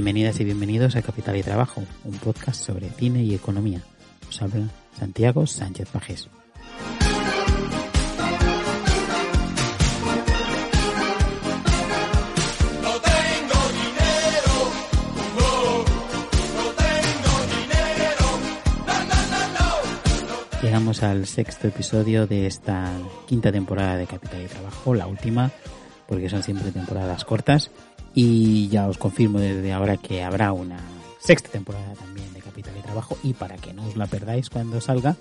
Bienvenidas y bienvenidos a Capital y Trabajo, un podcast sobre cine y economía. Os habla Santiago Sánchez Pajés. Llegamos al sexto episodio de esta quinta temporada de Capital y Trabajo, la última, porque son siempre temporadas cortas. Y ya os confirmo desde ahora que habrá una sexta temporada también de Capital y Trabajo. Y para que no os la perdáis cuando salga,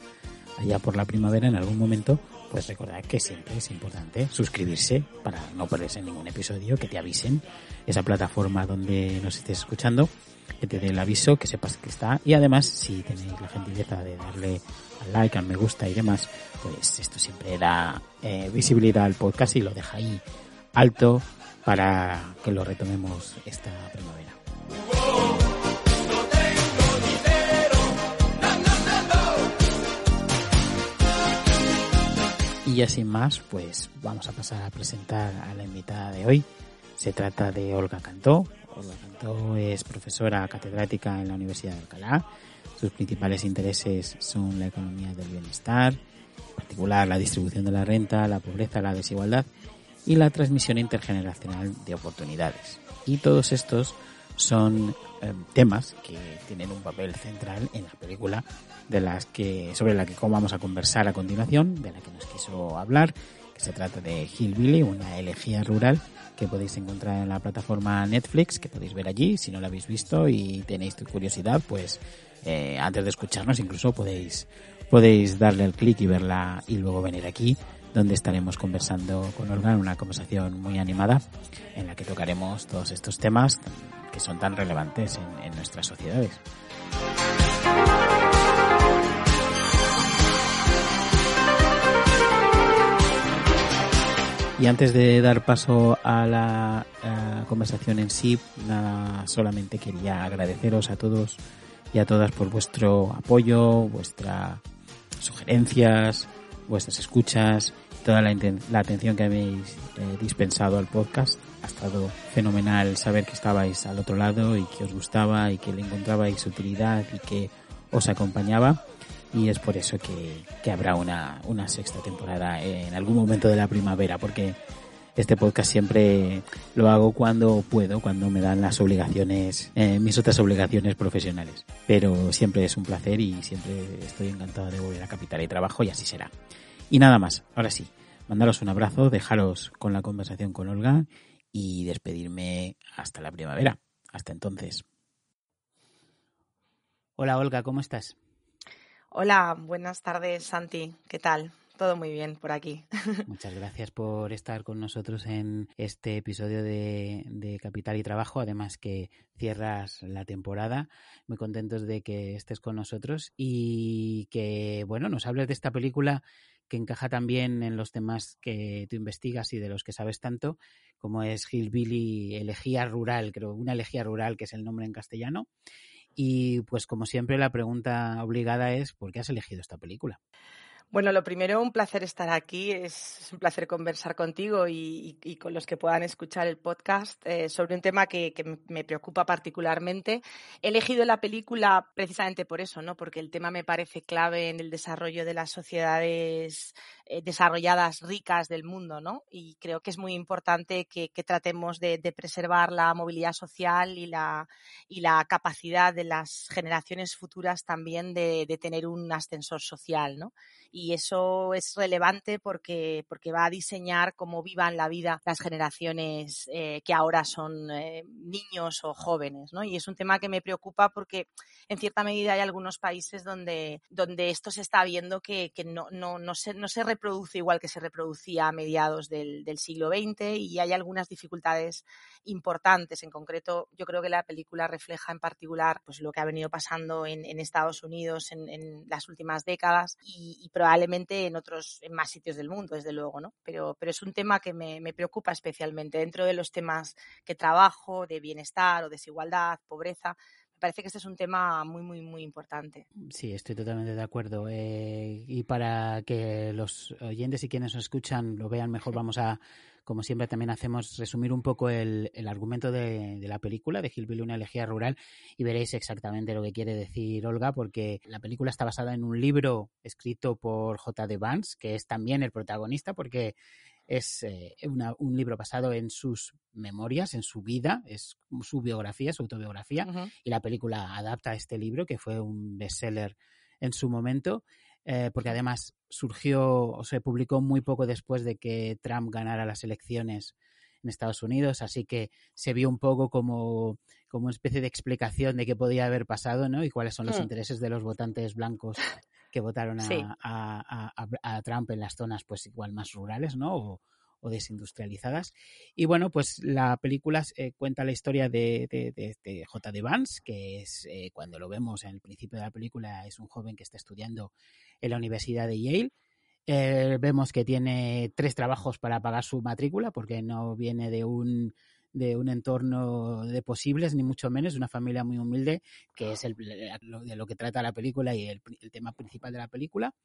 allá por la primavera en algún momento, pues recordad que siempre es importante suscribirse para no perderse ningún episodio, que te avisen esa plataforma donde nos estés escuchando, que te dé el aviso, que sepas que está. Y además, si tenéis la gentileza de darle al like, al me gusta y demás, pues esto siempre da eh, visibilidad al podcast y lo deja ahí alto para que lo retomemos esta primavera. Y ya sin más, pues vamos a pasar a presentar a la invitada de hoy. Se trata de Olga Cantó. Olga Cantó es profesora catedrática en la Universidad de Alcalá. Sus principales intereses son la economía del bienestar, en particular la distribución de la renta, la pobreza, la desigualdad y la transmisión intergeneracional de oportunidades. Y todos estos son eh, temas que tienen un papel central en la película de las que sobre la que vamos a conversar a continuación, de la que nos quiso hablar, que se trata de Hillbilly, una elegía rural que podéis encontrar en la plataforma Netflix, que podéis ver allí, si no la habéis visto y tenéis curiosidad, pues eh, antes de escucharnos incluso podéis podéis darle al clic y verla y luego venir aquí donde estaremos conversando con Olga en una conversación muy animada en la que tocaremos todos estos temas que son tan relevantes en, nuestras sociedades. Y antes de dar paso a la conversación en sí, nada, solamente quería agradeceros a todos y a todas por vuestro apoyo, vuestras sugerencias, vuestras escuchas, toda la, atención que habéis eh, dispensado al podcast. Ha estado fenomenal saber que estabais al otro lado y que os gustaba y que le encontrabais utilidad y que os acompañaba. Y es por eso que, que habrá una, una sexta temporada en algún momento de la primavera, porque este podcast siempre lo hago cuando puedo, cuando me dan las obligaciones, eh, mis otras obligaciones profesionales. Pero siempre es un placer y siempre estoy encantado de volver a Capital y Trabajo y así será. Y nada más, ahora sí, mandaros un abrazo, dejaros con la conversación con Olga y despedirme hasta la primavera. Hasta entonces. Hola Olga, ¿cómo estás? Hola, buenas tardes Santi, ¿qué tal? Todo muy bien por aquí. Muchas gracias por estar con nosotros en este episodio de, Capital y Trabajo. Además que cierras la temporada. Muy contentos de que estés con nosotros y que, bueno, nos hables de esta película que encaja también en los temas que tú investigas y de los que sabes tanto, como es Hillbilly Elegía Rural, creo, una elegía rural que es el nombre en castellano. Y pues como siempre la pregunta obligada es, ¿por qué has elegido esta película? Bueno, lo primero, un placer estar aquí. Es un placer conversar contigo y, con los que puedan escuchar el podcast eh, sobre un tema que, me preocupa particularmente. He elegido la película precisamente por eso, ¿no? Porque el tema me parece clave en el desarrollo de las sociedades eh, desarrolladas ricas del mundo, ¿no? Y creo que es muy importante que, tratemos de, preservar la movilidad social y la, capacidad de las generaciones futuras también de, tener un ascensor social, ¿no? Eso es relevante porque, porque va a diseñar cómo vivan la vida las generaciones eh, que ahora son eh, niños o jóvenes, ¿no? Y es un tema que me preocupa porque en cierta medida hay algunos países donde, donde esto se está viendo que, que no, no, no, se, no se reproduce igual que se reproducía a mediados del, del siglo XX y hay algunas dificultades importantes. En concreto, yo creo que la película refleja en particular pues, lo que ha venido pasando en, en Estados Unidos en, en, las últimas décadas y, y probablemente en otros, en más sitios del mundo, desde luego, ¿no? Pero, pero es un tema que me, me preocupa especialmente. Dentro de los temas que trabajo, de bienestar o desigualdad, pobreza, me parece que este es un tema muy, muy, muy importante. Sí, estoy totalmente de acuerdo. Eh, y para que los oyentes y quienes nos escuchan lo vean mejor, vamos a como siempre también hacemos, resumir un poco el, argumento de, la película de Hillbilly, una elegía rural, y veréis exactamente lo que quiere decir Olga, porque la película está basada en un libro escrito por J. D. Vance, que es también el protagonista, porque es eh, un libro basado en sus memorias, en su vida, es su biografía, su autobiografía, y la película adapta este libro, que fue un bestseller en su momento. Eh, porque además surgió o se publicó muy poco después de que Trump ganara las elecciones en Estados Unidos, así que se vio un poco como, como una especie de explicación de qué podía haber pasado, ¿no? Y cuáles son los hmm. intereses de los votantes blancos que votaron a, Trump en las zonas, pues igual más rurales, ¿no? o desindustrializadas. Y bueno, pues la película eh, cuenta la historia de, de, J. D. Vance, que es eh, cuando lo vemos en el principio de la película, es un joven que está estudiando en la Universidad de Yale. Eh, vemos que tiene tres trabajos para pagar su matrícula, porque no viene de un de un entorno de posibles, ni mucho menos, una familia muy humilde, que es el, de lo que trata la película y el tema principal de la película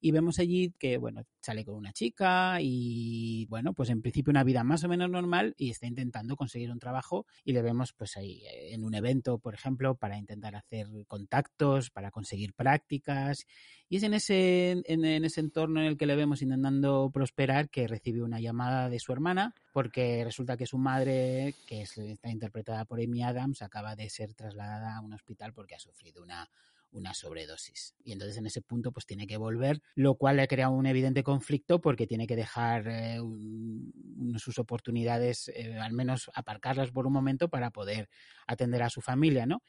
y vemos allí que, bueno, sale con una chica y, bueno, pues en principio una vida más o menos normal y está intentando conseguir un trabajo y le vemos pues ahí eh, en un evento, por ejemplo, para intentar hacer contactos, para conseguir prácticas y es en ese, en, ese entorno en el que le vemos intentando prosperar que recibe una llamada de su hermana porque resulta que su madre, que está interpretada por Amy Adams, acaba de ser trasladada a un hospital porque ha sufrido una una sobredosis. Y entonces en ese punto pues tiene que volver, lo cual le crea un evidente conflicto porque tiene que dejar eh, sus oportunidades, eh, al menos aparcarlas por un momento para poder atender a su familia, ¿no?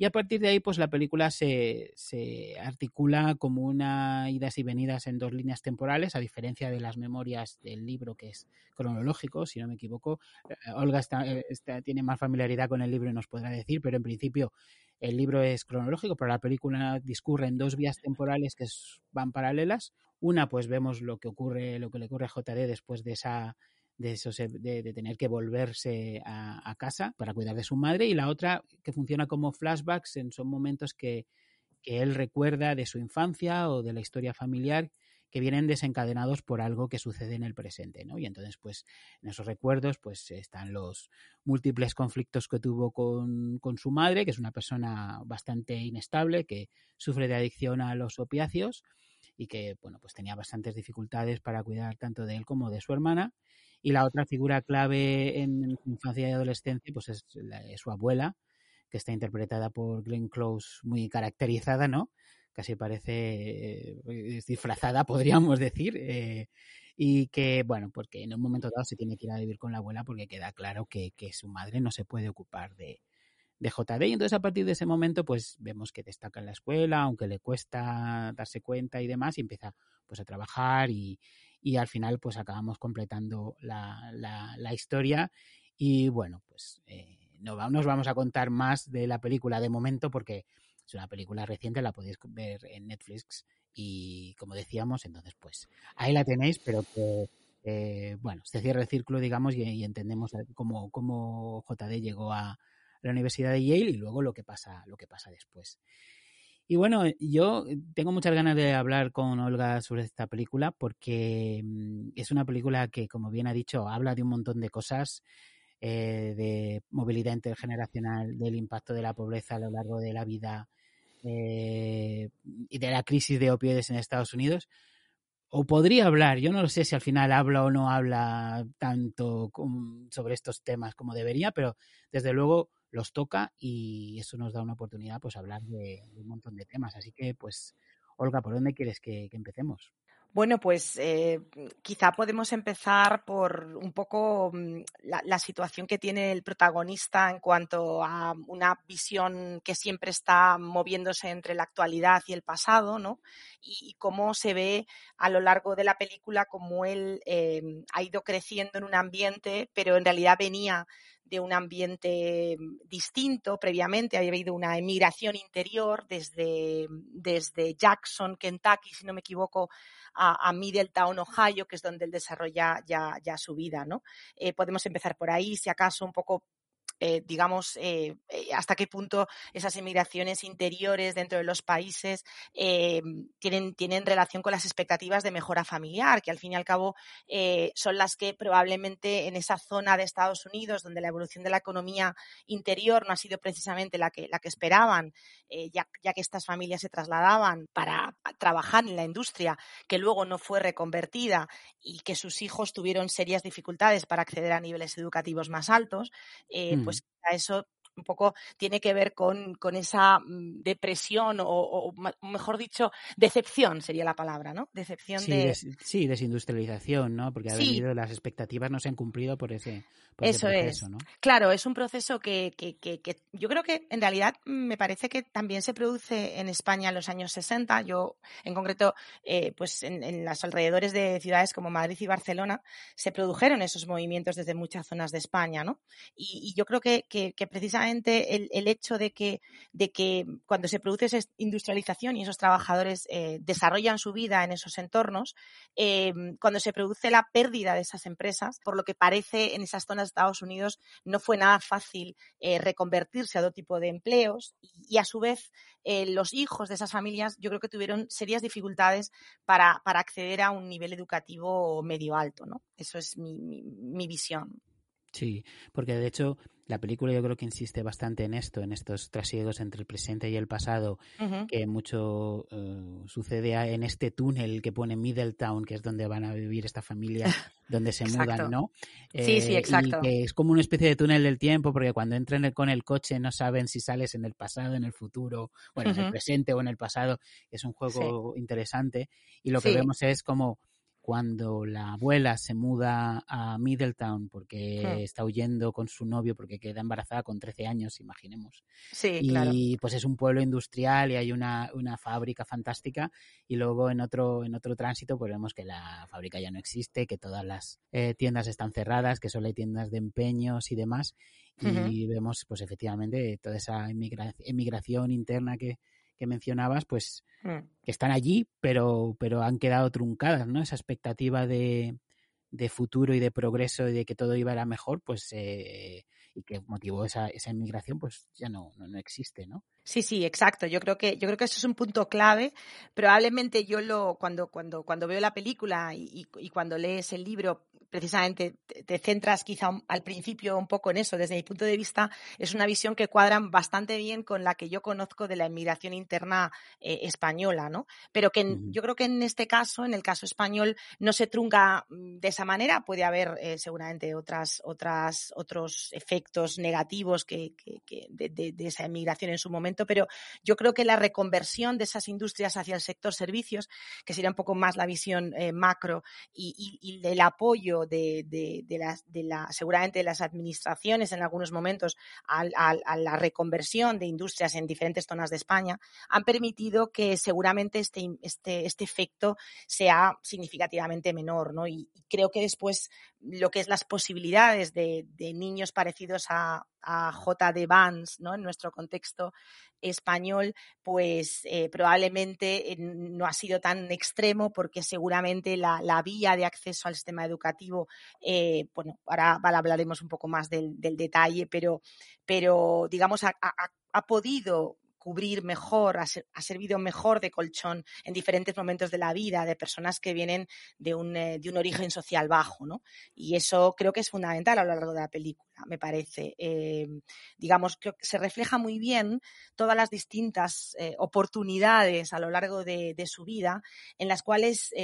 Y a partir de ahí, pues la película se, se, articula como una idas y venidas en dos líneas temporales, a diferencia de las memorias del libro, que es cronológico, si no me equivoco. Eh, Olga está, tiene más familiaridad con el libro y nos podrá decir, pero en principio el libro es cronológico, pero la película discurre en dos vías temporales que van paralelas. Una, pues vemos lo que ocurre, lo que le ocurre a JD después de esa de, eso, de, tener que volverse a, casa para cuidar de su madre y la otra que funciona como flashbacks en son momentos que, que él recuerda de su infancia o de la historia familiar que vienen desencadenados por algo que sucede en el presente, ¿no? Y entonces, pues, en esos recuerdos, pues, están los múltiples conflictos que tuvo con, con su madre, que es una persona bastante inestable, que sufre de adicción a los opiáceos y que, bueno, pues tenía bastantes dificultades para cuidar tanto de él como de su hermana. Y la otra figura clave en su infancia y adolescencia, pues, es, es su abuela, que está interpretada por Glenn Close, muy caracterizada, ¿no? Casi parece eh, disfrazada, podríamos decir, eh, y que, bueno, porque en un momento dado se tiene que ir a vivir con la abuela porque queda claro que, su madre no se puede ocupar de, de JD. Y entonces a partir de ese momento, pues vemos que destaca en la escuela, aunque le cuesta darse cuenta y demás, y empieza pues a trabajar y, y al final pues acabamos completando la, la, historia. Y bueno, pues eh, no nos vamos a contar más de la película de momento porque es una película reciente, la podéis ver en Netflix y como decíamos, entonces pues ahí la tenéis, pero que eh, bueno, se cierra el círculo, digamos, y, entendemos cómo, JD llegó a la Universidad de Yale y luego lo que pasa, lo que pasa después. Y bueno, yo tengo muchas ganas de hablar con Olga sobre esta película porque mm, es una película que, como bien ha dicho, habla de un montón de cosas eh, de movilidad intergeneracional, del impacto de la pobreza a lo largo de la vida eh, y de la crisis de opioides en Estados Unidos. O podría hablar, yo no lo sé si al final habla o no habla tanto sobre estos temas como debería, pero desde luego los toca y eso nos da una oportunidad pues hablar de, un montón de temas. Así que pues, Olga, ¿por dónde quieres que empecemos? Bueno, pues eh, quizá podemos empezar por un poco mm, la, situación que tiene el protagonista en cuanto a una visión que siempre está moviéndose entre la actualidad y el pasado, ¿no? Y, cómo se ve a lo largo de la película cómo él eh, ha ido creciendo en un ambiente, pero en realidad venía de un ambiente distinto previamente, había habido una emigración interior desde, desde Jackson, Kentucky, si no me equivoco, a, Middletown, Ohio, que es donde él desarrolla ya, ya su vida, ¿no? Eh, podemos empezar por ahí, si acaso un poco eh, digamos, eh, eh, hasta qué punto esas emigraciones interiores dentro de los países tienen, tienen relación con las expectativas de mejora familiar, que al fin y al cabo son las que probablemente en esa zona de Estados Unidos, donde la evolución de la economía interior no ha sido precisamente la que, la que esperaban, ya, ya que estas familias se trasladaban para trabajar en la industria, que luego no fue reconvertida y que sus hijos tuvieron serias dificultades para acceder a niveles educativos más altos. Pues eso un poco tiene que ver con, con esa mm, depresión o, mejor dicho, decepción sería la palabra, ¿no? Decepción sí, de... sí, desindustrialización, ¿no? Porque ha venido, las expectativas no se han cumplido por ese, eso es. Claro, es un proceso que, que, que, que, yo creo que en realidad me parece que también se produce en España en los años 60. Yo, en concreto, eh, pues en, en, los alrededores de ciudades como Madrid y Barcelona se produjeron esos movimientos desde muchas zonas de España, ¿no? Y, y yo creo que, precisamente el, hecho de que, de que cuando se produce esa industrialización y esos trabajadores eh, desarrollan su vida en esos entornos, eh, cuando se produce la pérdida de esas empresas, por lo que parece en esas zonas Estados Unidos no fue nada fácil eh, reconvertirse a otro tipo de empleos y, a su vez los hijos de esas familias yo creo que tuvieron serias dificultades para, para acceder a un nivel educativo medio alto, ¿no? Eso es mi, mi visión. Sí, porque de hecho la película yo creo que insiste bastante en esto, en estos trasiegos entre el presente y el pasado, que mucho uh, sucede en este túnel que pone Middletown, que es donde van a vivir esta familia, donde se mudan, ¿no? sí, sí, eh, exacto. que es como una especie de túnel del tiempo, porque cuando entran con el coche no saben si sales en el pasado, en el futuro, bueno, en el presente o en el pasado. Es un juego interesante. Y lo que vemos es como cuando la abuela se muda a Middletown porque hmm. está huyendo con su novio porque queda embarazada con 13 años, imaginemos. Sí, y pues es un pueblo industrial y hay una, una, fábrica fantástica y luego en otro, en otro tránsito pues vemos que la fábrica ya no existe, que todas las eh, tiendas están cerradas, que solo hay tiendas de empeños y demás y vemos pues efectivamente toda esa emigración interna que, que mencionabas, pues mm. que están allí, pero, pero han quedado truncadas, ¿no? Esa expectativa de, de futuro y de progreso y de que todo iba a ir mejor, pues eh, y que motivó esa, esa inmigración, pues ya no, no, no, existe, ¿no? Sí, sí, exacto. Yo creo que, yo creo que eso es un punto clave. Probablemente yo lo, cuando, cuando, cuando veo la película y, y cuando lees el libro, precisamente te centras quizá al principio un poco en eso. Desde mi punto de vista, es una visión que cuadra bastante bien con la que yo conozco de la inmigración interna eh, española, ¿no? Pero que yo creo que en este caso, en el caso español, no se trunca mm, de esa manera. Puede haber eh, seguramente otras, otras, otros efectos negativos que, de, esa inmigración en su momento, pero yo creo que la reconversión de esas industrias hacia el sector servicios, que sería un poco más la visión eh, macro y, y el apoyo de, de, las, de la, seguramente de las administraciones en algunos momentos a, la reconversión de industrias en diferentes zonas de España, han permitido que seguramente este, este, este efecto sea significativamente menor, ¿no? Y, creo que después lo que es las posibilidades de, de niños parecidos a, a J.D. Vance, ¿no? En nuestro contexto español, pues eh, probablemente eh, no ha sido tan extremo porque seguramente la, vía de acceso al sistema educativo, eh, bueno, ahora, hablaremos un poco más del, detalle, pero, pero digamos, ha podido cubrir mejor, ha, servido mejor de colchón en diferentes momentos de la vida de personas que vienen de un, eh, de un origen social bajo, ¿no? Y eso creo que es fundamental a lo largo de la película, me parece. Eh, digamos, que se refleja muy bien todas las distintas eh, oportunidades a lo largo de, su vida en las cuales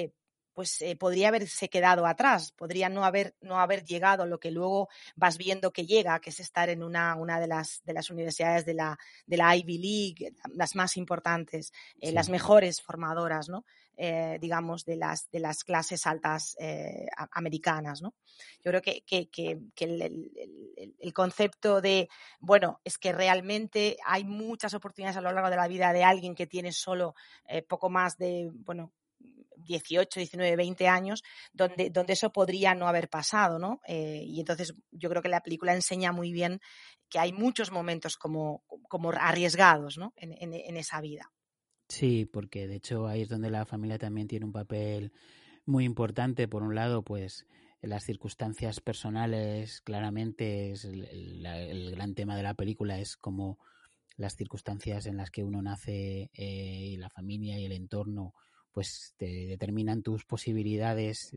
pues eh, podría haberse quedado atrás, podría no haber, no haber llegado a lo que luego vas viendo que llega, que es estar en una, una de, las, de las universidades de la, de la Ivy League, las más importantes, eh, las mejores formadoras, ¿no? Eh, digamos, de las, de las clases altas americanas, ¿no? Yo creo que, que, que, el, el, el, concepto de, bueno, es que realmente hay muchas oportunidades a lo largo de la vida de alguien que tiene solo poco más de, bueno, 18, 19, 20 años, donde, donde eso podría no haber pasado, ¿no? Eh, y entonces yo creo que la película enseña muy bien que hay muchos momentos como, como arriesgados, ¿no? En, en, esa vida. Sí, porque de hecho ahí es donde la familia también tiene un papel muy importante. Por un lado, pues las circunstancias personales, claramente, es el, gran tema de la película es como las circunstancias en las que uno nace eh, y la familia y el entorno pues te determinan tus posibilidades.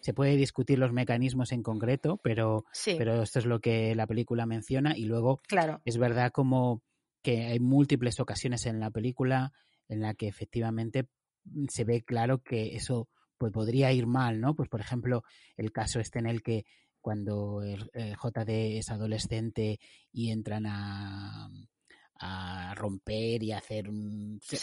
Se puede discutir los mecanismos en concreto, pero, pero esto es lo que la película menciona y luego claro. es verdad como que hay múltiples ocasiones en la película en la que efectivamente se ve claro que eso pues podría ir mal, ¿no? Pues por ejemplo, el caso este en el que cuando el, JD es adolescente y entran a, a romper y hacer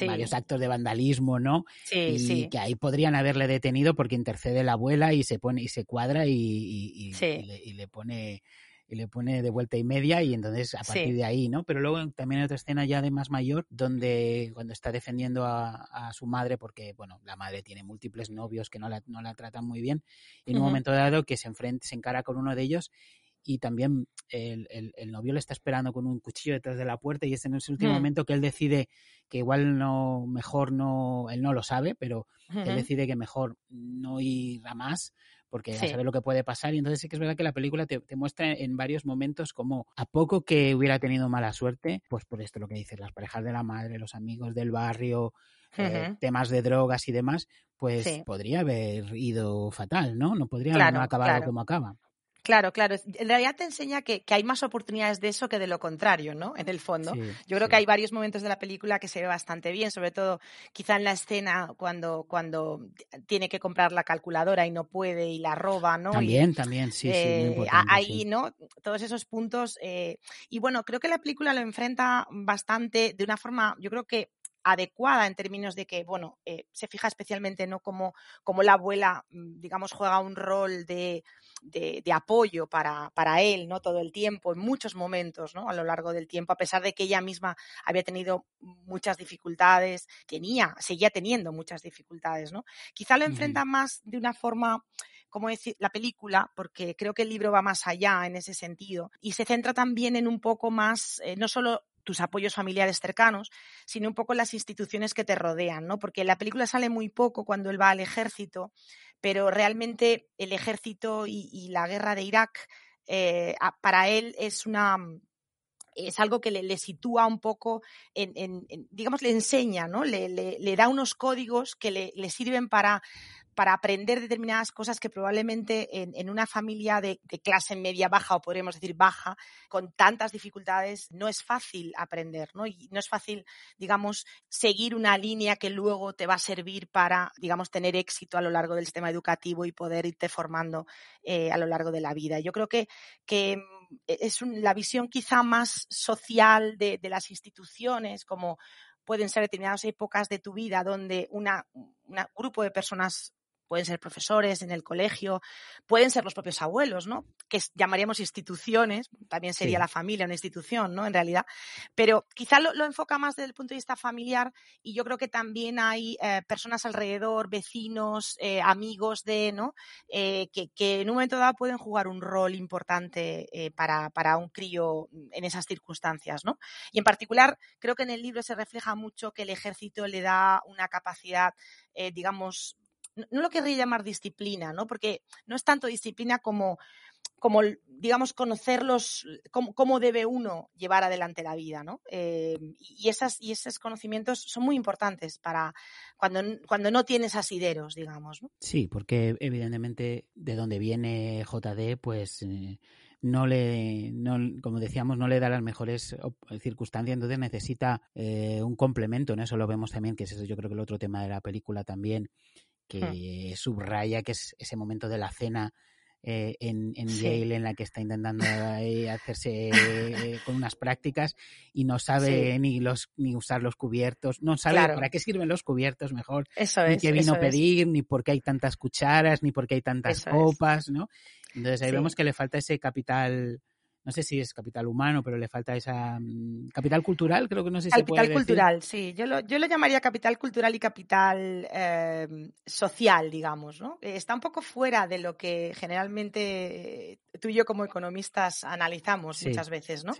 varios actos de vandalismo, ¿no? y que ahí podrían haberle detenido porque intercede la abuela y se pone y se cuadra y, y, y le, pone y le pone de vuelta y media y entonces a partir de ahí, ¿no? Pero luego también hay otra escena ya de más mayor donde cuando está defendiendo a, su madre porque, bueno, la madre tiene múltiples novios que no la, no la tratan muy bien y en un momento dado que se enfrenta, se encara con uno de ellos y también el, el, novio le está esperando con un cuchillo detrás de la puerta y es en ese último mm. momento que él decide que igual no, mejor no, él no lo sabe, pero él decide que mejor no ir a más porque ya sabe lo que puede pasar y entonces sí que es verdad que la película te, muestra en varios momentos como a poco que hubiera tenido mala suerte, pues por esto lo que dices, las parejas de la madre, los amigos del barrio, eh, temas de drogas y demás, pues podría haber ido fatal, ¿no? No podría haber acabado como acaba. Claro, claro. En realidad te enseña que, hay más oportunidades de eso que de lo contrario, ¿no? En el fondo. Yo creo que hay varios momentos de la película que se ve bastante bien, sobre todo quizá en la escena cuando, cuando tiene que comprar la calculadora y no puede y la roba, ¿no? También, también, sí, sí. Eh, ahí, ¿no? Todos esos puntos. Eh, y bueno, creo que la película lo enfrenta bastante de una forma, yo creo que adecuada en términos de que, bueno, eh, se fija especialmente no como, como la abuela, mm, digamos, juega un rol de, de, apoyo para, para, él, ¿no? Todo el tiempo, en muchos momentos, ¿no? A lo largo del tiempo, a pesar de que ella misma había tenido muchas dificultades, tenía, seguía teniendo muchas dificultades, ¿no? Quizá lo enfrenta más de una forma como decir, la película, porque creo que el libro va más allá en ese sentido, y se centra también en un poco más, eh, no solo tus apoyos familiares cercanos, sino un poco las instituciones que te rodean, ¿no? Porque la película sale muy poco cuando él va al ejército, pero realmente el ejército y, la guerra de Irak eh, para él es una es algo que le, sitúa un poco en, digamos, le enseña, ¿no? Le, da unos códigos que le, sirven para para aprender determinadas cosas que probablemente en, una familia de, clase media baja o podríamos decir baja, con tantas dificultades, no es fácil aprender, ¿no? Y no es fácil, digamos, seguir una línea que luego te va a servir para, digamos, tener éxito a lo largo del sistema educativo y poder irte formando eh, a lo largo de la vida. Yo creo que, que mm, es la visión quizá más social de, de las instituciones, como pueden ser determinadas épocas de tu vida donde un grupo de personas pueden ser profesores en el colegio, pueden ser los propios abuelos, ¿no? Que llamaríamos instituciones, también sería la familia una institución, ¿no? En realidad, pero quizá lo, enfoca más desde el punto de vista familiar y yo creo que también hay eh, personas alrededor, vecinos, eh, amigos de, ¿no? Eh, que, en un momento dado pueden jugar un rol importante para, para un crío en esas circunstancias, ¿no? Y en particular, creo que en el libro se refleja mucho que el ejército le da una capacidad, digamos, no lo querría llamar disciplina, ¿no? Porque no es tanto disciplina como, como digamos, conocerlos, cómo, debe uno llevar adelante la vida, ¿no? Eh, y, esas, y esos conocimientos son muy importantes para cuando, no tienes asideros, digamos, ¿no? Sí, porque evidentemente de donde viene JD, pues... Eh, no le, no, como decíamos, no le da las mejores circunstancias, entonces necesita eh, un complemento, en eso lo vemos también, que es yo creo que el otro tema de la película también, que subraya que es ese momento de la cena eh, en, en Yale en la que está intentando hacerse eh, con unas prácticas y no sabe ni los ni usar los cubiertos, no sabe para qué sirven los cubiertos mejor, ni qué vino pedir, ni por qué hay tantas cucharas, ni por qué hay tantas copas, ¿no? Entonces ahí vemos que le falta ese capital no sé si es capital humano, pero le falta esa mm, capital cultural, creo que no sé si capital se puede cultural, sí. Yo lo, yo lo llamaría capital cultural y capital eh, social, digamos, ¿no? Está un poco fuera de lo que generalmente tú y yo como economistas analizamos muchas veces, ¿no?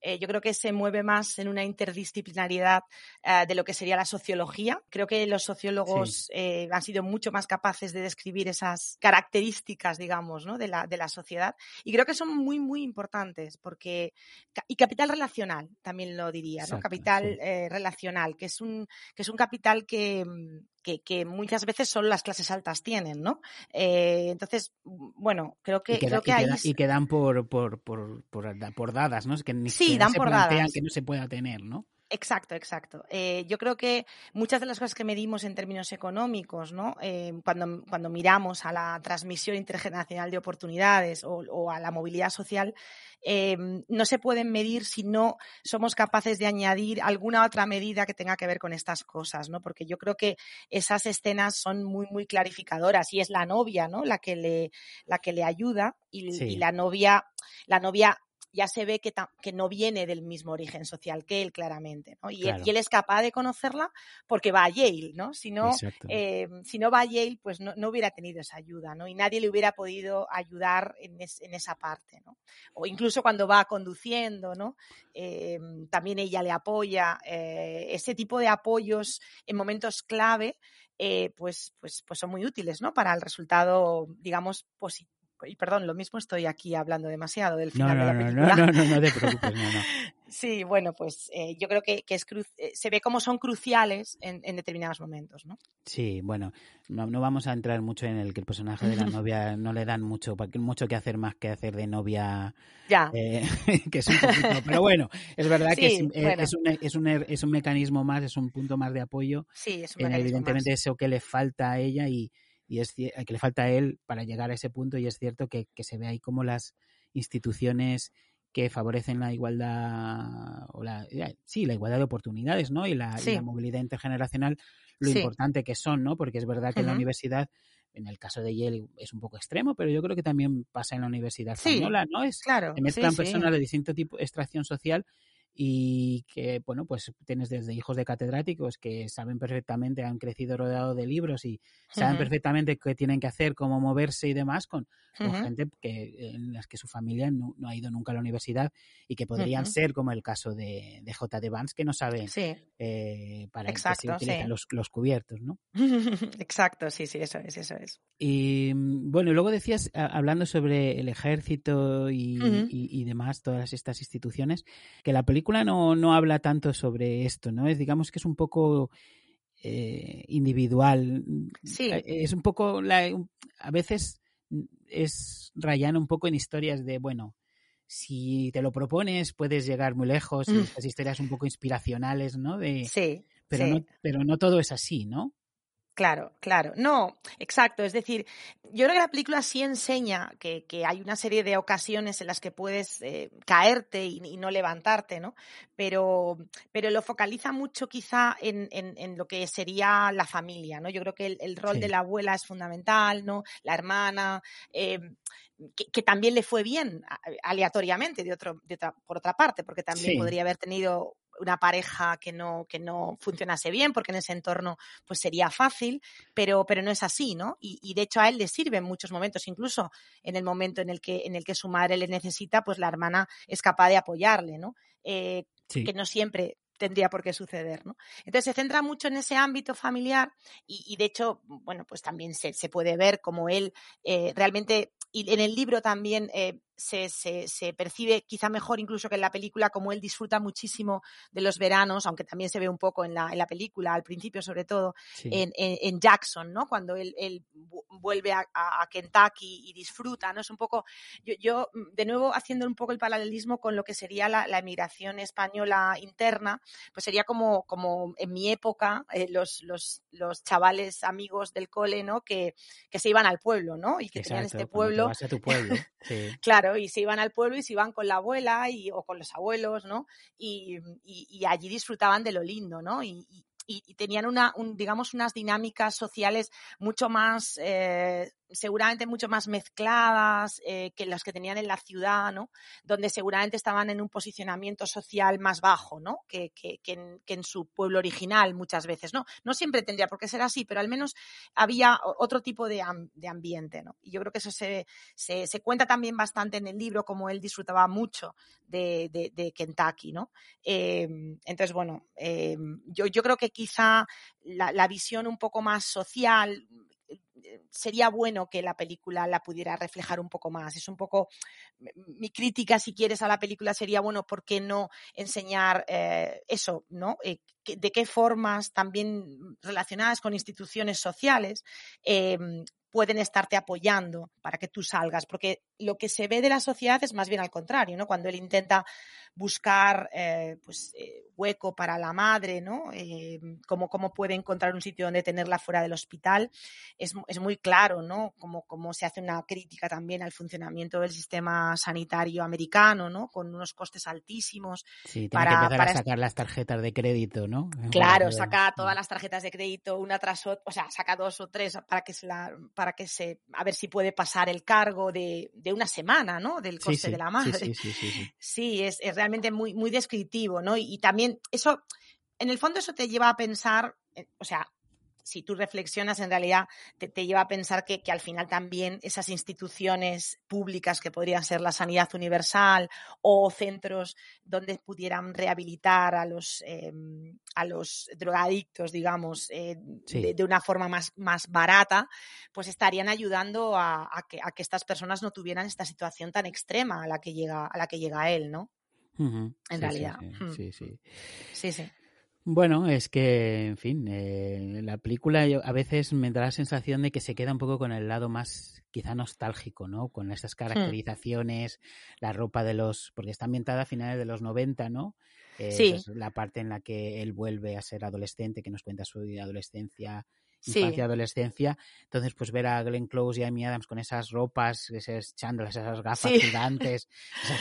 Eh, yo creo que se mueve más en una interdisciplinariedad eh, de lo que sería la sociología. Creo que los sociólogos eh, han sido mucho más capaces de describir esas características, digamos, ¿no? de, la, de la sociedad. Y creo que son muy, muy importantes porque... Y capital relacional, también lo diría, ¿no? capital relacional, que es, un, que es un capital que, mm, que, muchas veces solo las clases altas tienen, ¿no? Eh, entonces, bueno, creo que, y creo que, ahí... y que dan por, por, por, por, dadas, ¿no? Que ni, sí, dan se por dadas. que no se pueda tener, ¿no? Exacto, exacto. Eh, yo creo que muchas de las cosas que medimos en términos económicos, ¿no? Eh, cuando, cuando, miramos a la transmisión intergeneracional de oportunidades o, a la movilidad social, eh, no se pueden medir si no somos capaces de añadir alguna otra medida que tenga que ver con estas cosas, ¿no? Porque yo creo que esas escenas son muy, muy clarificadoras y es la novia, ¿no? La que le, la que le ayuda y, y la novia, la novia ya se ve que, que, no viene del mismo origen social que él, claramente. ¿no? Y, él, es capaz de conocerla porque va a Yale, ¿no? Si no, eh, si no va a Yale, pues no, no, hubiera tenido esa ayuda, ¿no? Y nadie le hubiera podido ayudar en, en esa parte, ¿no? O incluso cuando va conduciendo, ¿no? Eh, también ella le apoya. Eh, ese tipo de apoyos en momentos clave. pues, pues, pues son muy útiles ¿no? para el resultado, digamos, positivo y perdón, lo mismo estoy aquí hablando demasiado del final de la película. No, no, no, no te preocupes, no, no. sí, bueno, pues eh, yo creo que, que es eh, se ve cómo son cruciales en, en, determinados momentos, ¿no? Sí, bueno, no, no, vamos a entrar mucho en el que el personaje de la novia no le dan mucho, mucho que hacer más que hacer de novia. Ya. Eh, que es un poquito, pero bueno, es verdad que es, es, un, es, un, es un mecanismo más, es un punto más de apoyo. Sí, es un en, Evidentemente eso que le falta a ella y y es que le falta a él para llegar a ese punto y es cierto que, se ve ahí como las instituciones que favorecen la igualdad o la eh, sí la igualdad de oportunidades no y la, movilidad intergeneracional lo importante que son no porque es verdad que en la universidad en el caso de Yale es un poco extremo, pero yo creo que también pasa en la Universidad Española, ¿no? Es, claro, se mezclan personas de distinto tipo extracción social y que, bueno, pues tienes desde hijos de catedráticos que saben perfectamente, han crecido rodeado de libros y saben perfectamente qué tienen que hacer, cómo moverse y demás, con, gente que, en las que su familia no, ha ido nunca a la universidad y que podrían ser, como el caso de, de J. de Vance, que no saben eh, para qué se utilizan los, los, cubiertos, ¿no? Exacto, sí, sí, eso es, eso es. Y bueno, luego decías, hablando sobre el ejército y, y demás, todas estas instituciones, que la película no, no habla tanto sobre esto, ¿no? Es, digamos que es un poco eh, individual. Sí. Eh, es un poco, la, a veces es rayar un poco en historias de, bueno, si te lo propones puedes llegar muy lejos, mm. estas historias un poco inspiracionales, ¿no? De, sí. Pero, No, pero no todo es así, ¿no? Claro, claro. No, exacto. Es decir, yo creo que la película sí enseña que, hay una serie de ocasiones en las que puedes eh, caerte y, no levantarte, ¿no? Pero, pero lo focaliza mucho quizá en, en, lo que sería la familia, ¿no? Yo creo que el, rol de la abuela es fundamental, ¿no? La hermana. Eh, que, también le fue bien aleatoriamente de otro, por otra parte, porque también podría haber tenido una pareja que no, que no funcionase bien, porque en ese entorno pues sería fácil, pero, pero no es así, ¿no? Y, de hecho a él le sirve en muchos momentos, incluso en el momento en el que, en el que su madre le necesita, pues la hermana es capaz de apoyarle, ¿no? Eh, que no siempre tendría por qué suceder, ¿no? Entonces se centra mucho en ese ámbito familiar y, de hecho, bueno, pues también se, se puede ver como él eh, realmente, y en el libro también eh, se, se, percibe quizá mejor incluso que en la película, como él disfruta muchísimo de los veranos, aunque también se ve un poco en la, en la película, al principio sobre todo, en, en, Jackson, ¿no? Cuando él, él vuelve a, a, Kentucky y disfruta, ¿no? Es un poco, yo, yo, mm, de nuevo haciendo un poco el paralelismo con lo que sería la, la emigración española interna, pues sería como, como en mi época eh, los, los, los chavales amigos del cole, ¿no? Que, que se iban al pueblo, ¿no? Y que tenían este pueblo. a tu pueblo. claro, y se iban al pueblo y se iban con la abuela y, o con los abuelos, ¿no? Y, y, allí disfrutaban de lo lindo, ¿no? Y, y tenían una, digamos, unas dinámicas sociales mucho más eh, seguramente mucho más mezcladas eh, que las que tenían en la ciudad, ¿no? Donde seguramente estaban en un posicionamiento social más bajo, ¿no? Que, que, en, su pueblo original muchas veces, ¿no? No siempre tendría por qué ser así, pero al menos había otro tipo de, de ambiente, ¿no? Y yo creo que eso se, se, cuenta también bastante en el libro, como él disfrutaba mucho de, de, Kentucky, ¿no? Em, entonces, bueno, em, yo, yo creo que quizá la visión un poco más social, sería bueno que la película la pudiera reflejar un poco más. Es un poco mi crítica, si quieres, a la película sería, bueno, ¿por qué no enseñar eh, eso, ¿no? Eh, de qué formas también relacionadas con instituciones sociales em, pueden estarte apoyando para que tú salgas, porque lo que se ve de la sociedad es más bien al contrario, ¿no? Cuando él intenta buscar eh, pues, eh, hueco para la madre, ¿no? Eh, cómo, puede encontrar un sitio donde tenerla fuera del hospital, es, muy claro, ¿no? Cómo, se hace una crítica también al funcionamiento del sistema sanitario americano, ¿no? Con unos costes altísimos. Sí, tiene que empezar a sacar las tarjetas de crédito, ¿no? Claro, saca todas las tarjetas de crédito, una tras otra, o sea, saca dos o tres para que se la, para que se, a ver si puede pasar el cargo de, una semana, ¿no? Del coste de la madre. Sí, sí, sí. Sí, es, es realmente muy, muy descriptivo, ¿no? Y, también eso, en el fondo eso te lleva a pensar, eh, o sea, si tú reflexionas, en realidad te, lleva a pensar que, al final también esas instituciones públicas que podrían ser la sanidad universal o centros donde pudieran rehabilitar a los, em, a los drogadictos, digamos, eh, de, una forma más, más barata, pues estarían ayudando a, que, a, que, estas personas no tuvieran esta situación tan extrema a la que llega, a la que llega él, ¿no? En realidad. Sí sí. sí, sí. Bueno, es que, en fin, eh, la película a veces me da la sensación de que se queda un poco con el lado más quizá nostálgico, ¿no? Con esas caracterizaciones, la ropa de los, porque está ambientada a finales de los 90, ¿no? Eh, sí. la parte en la que él vuelve a ser adolescente, que nos cuenta su adolescencia infancia, y adolescencia. Entonces, pues ver a Glenn Close y a Amy Adams con esas ropas, esas chándales, esas gafas gigantes,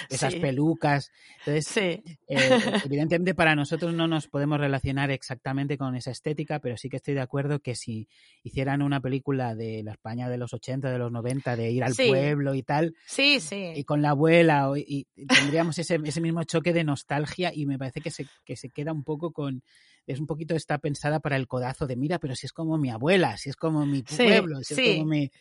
esas, pelucas. Entonces, eh, evidentemente para nosotros no nos podemos relacionar exactamente con esa estética, pero sí que estoy de acuerdo que si hicieran una película de la España de los 80, de los 90, de ir al pueblo y tal, sí, sí. y con la abuela, y, tendríamos ese, ese mismo choque de nostalgia y me parece que se, que se queda un poco con es un poquito está pensada para el codazo de mira, pero si es como mi abuela, si es como mi pueblo, si es como mi...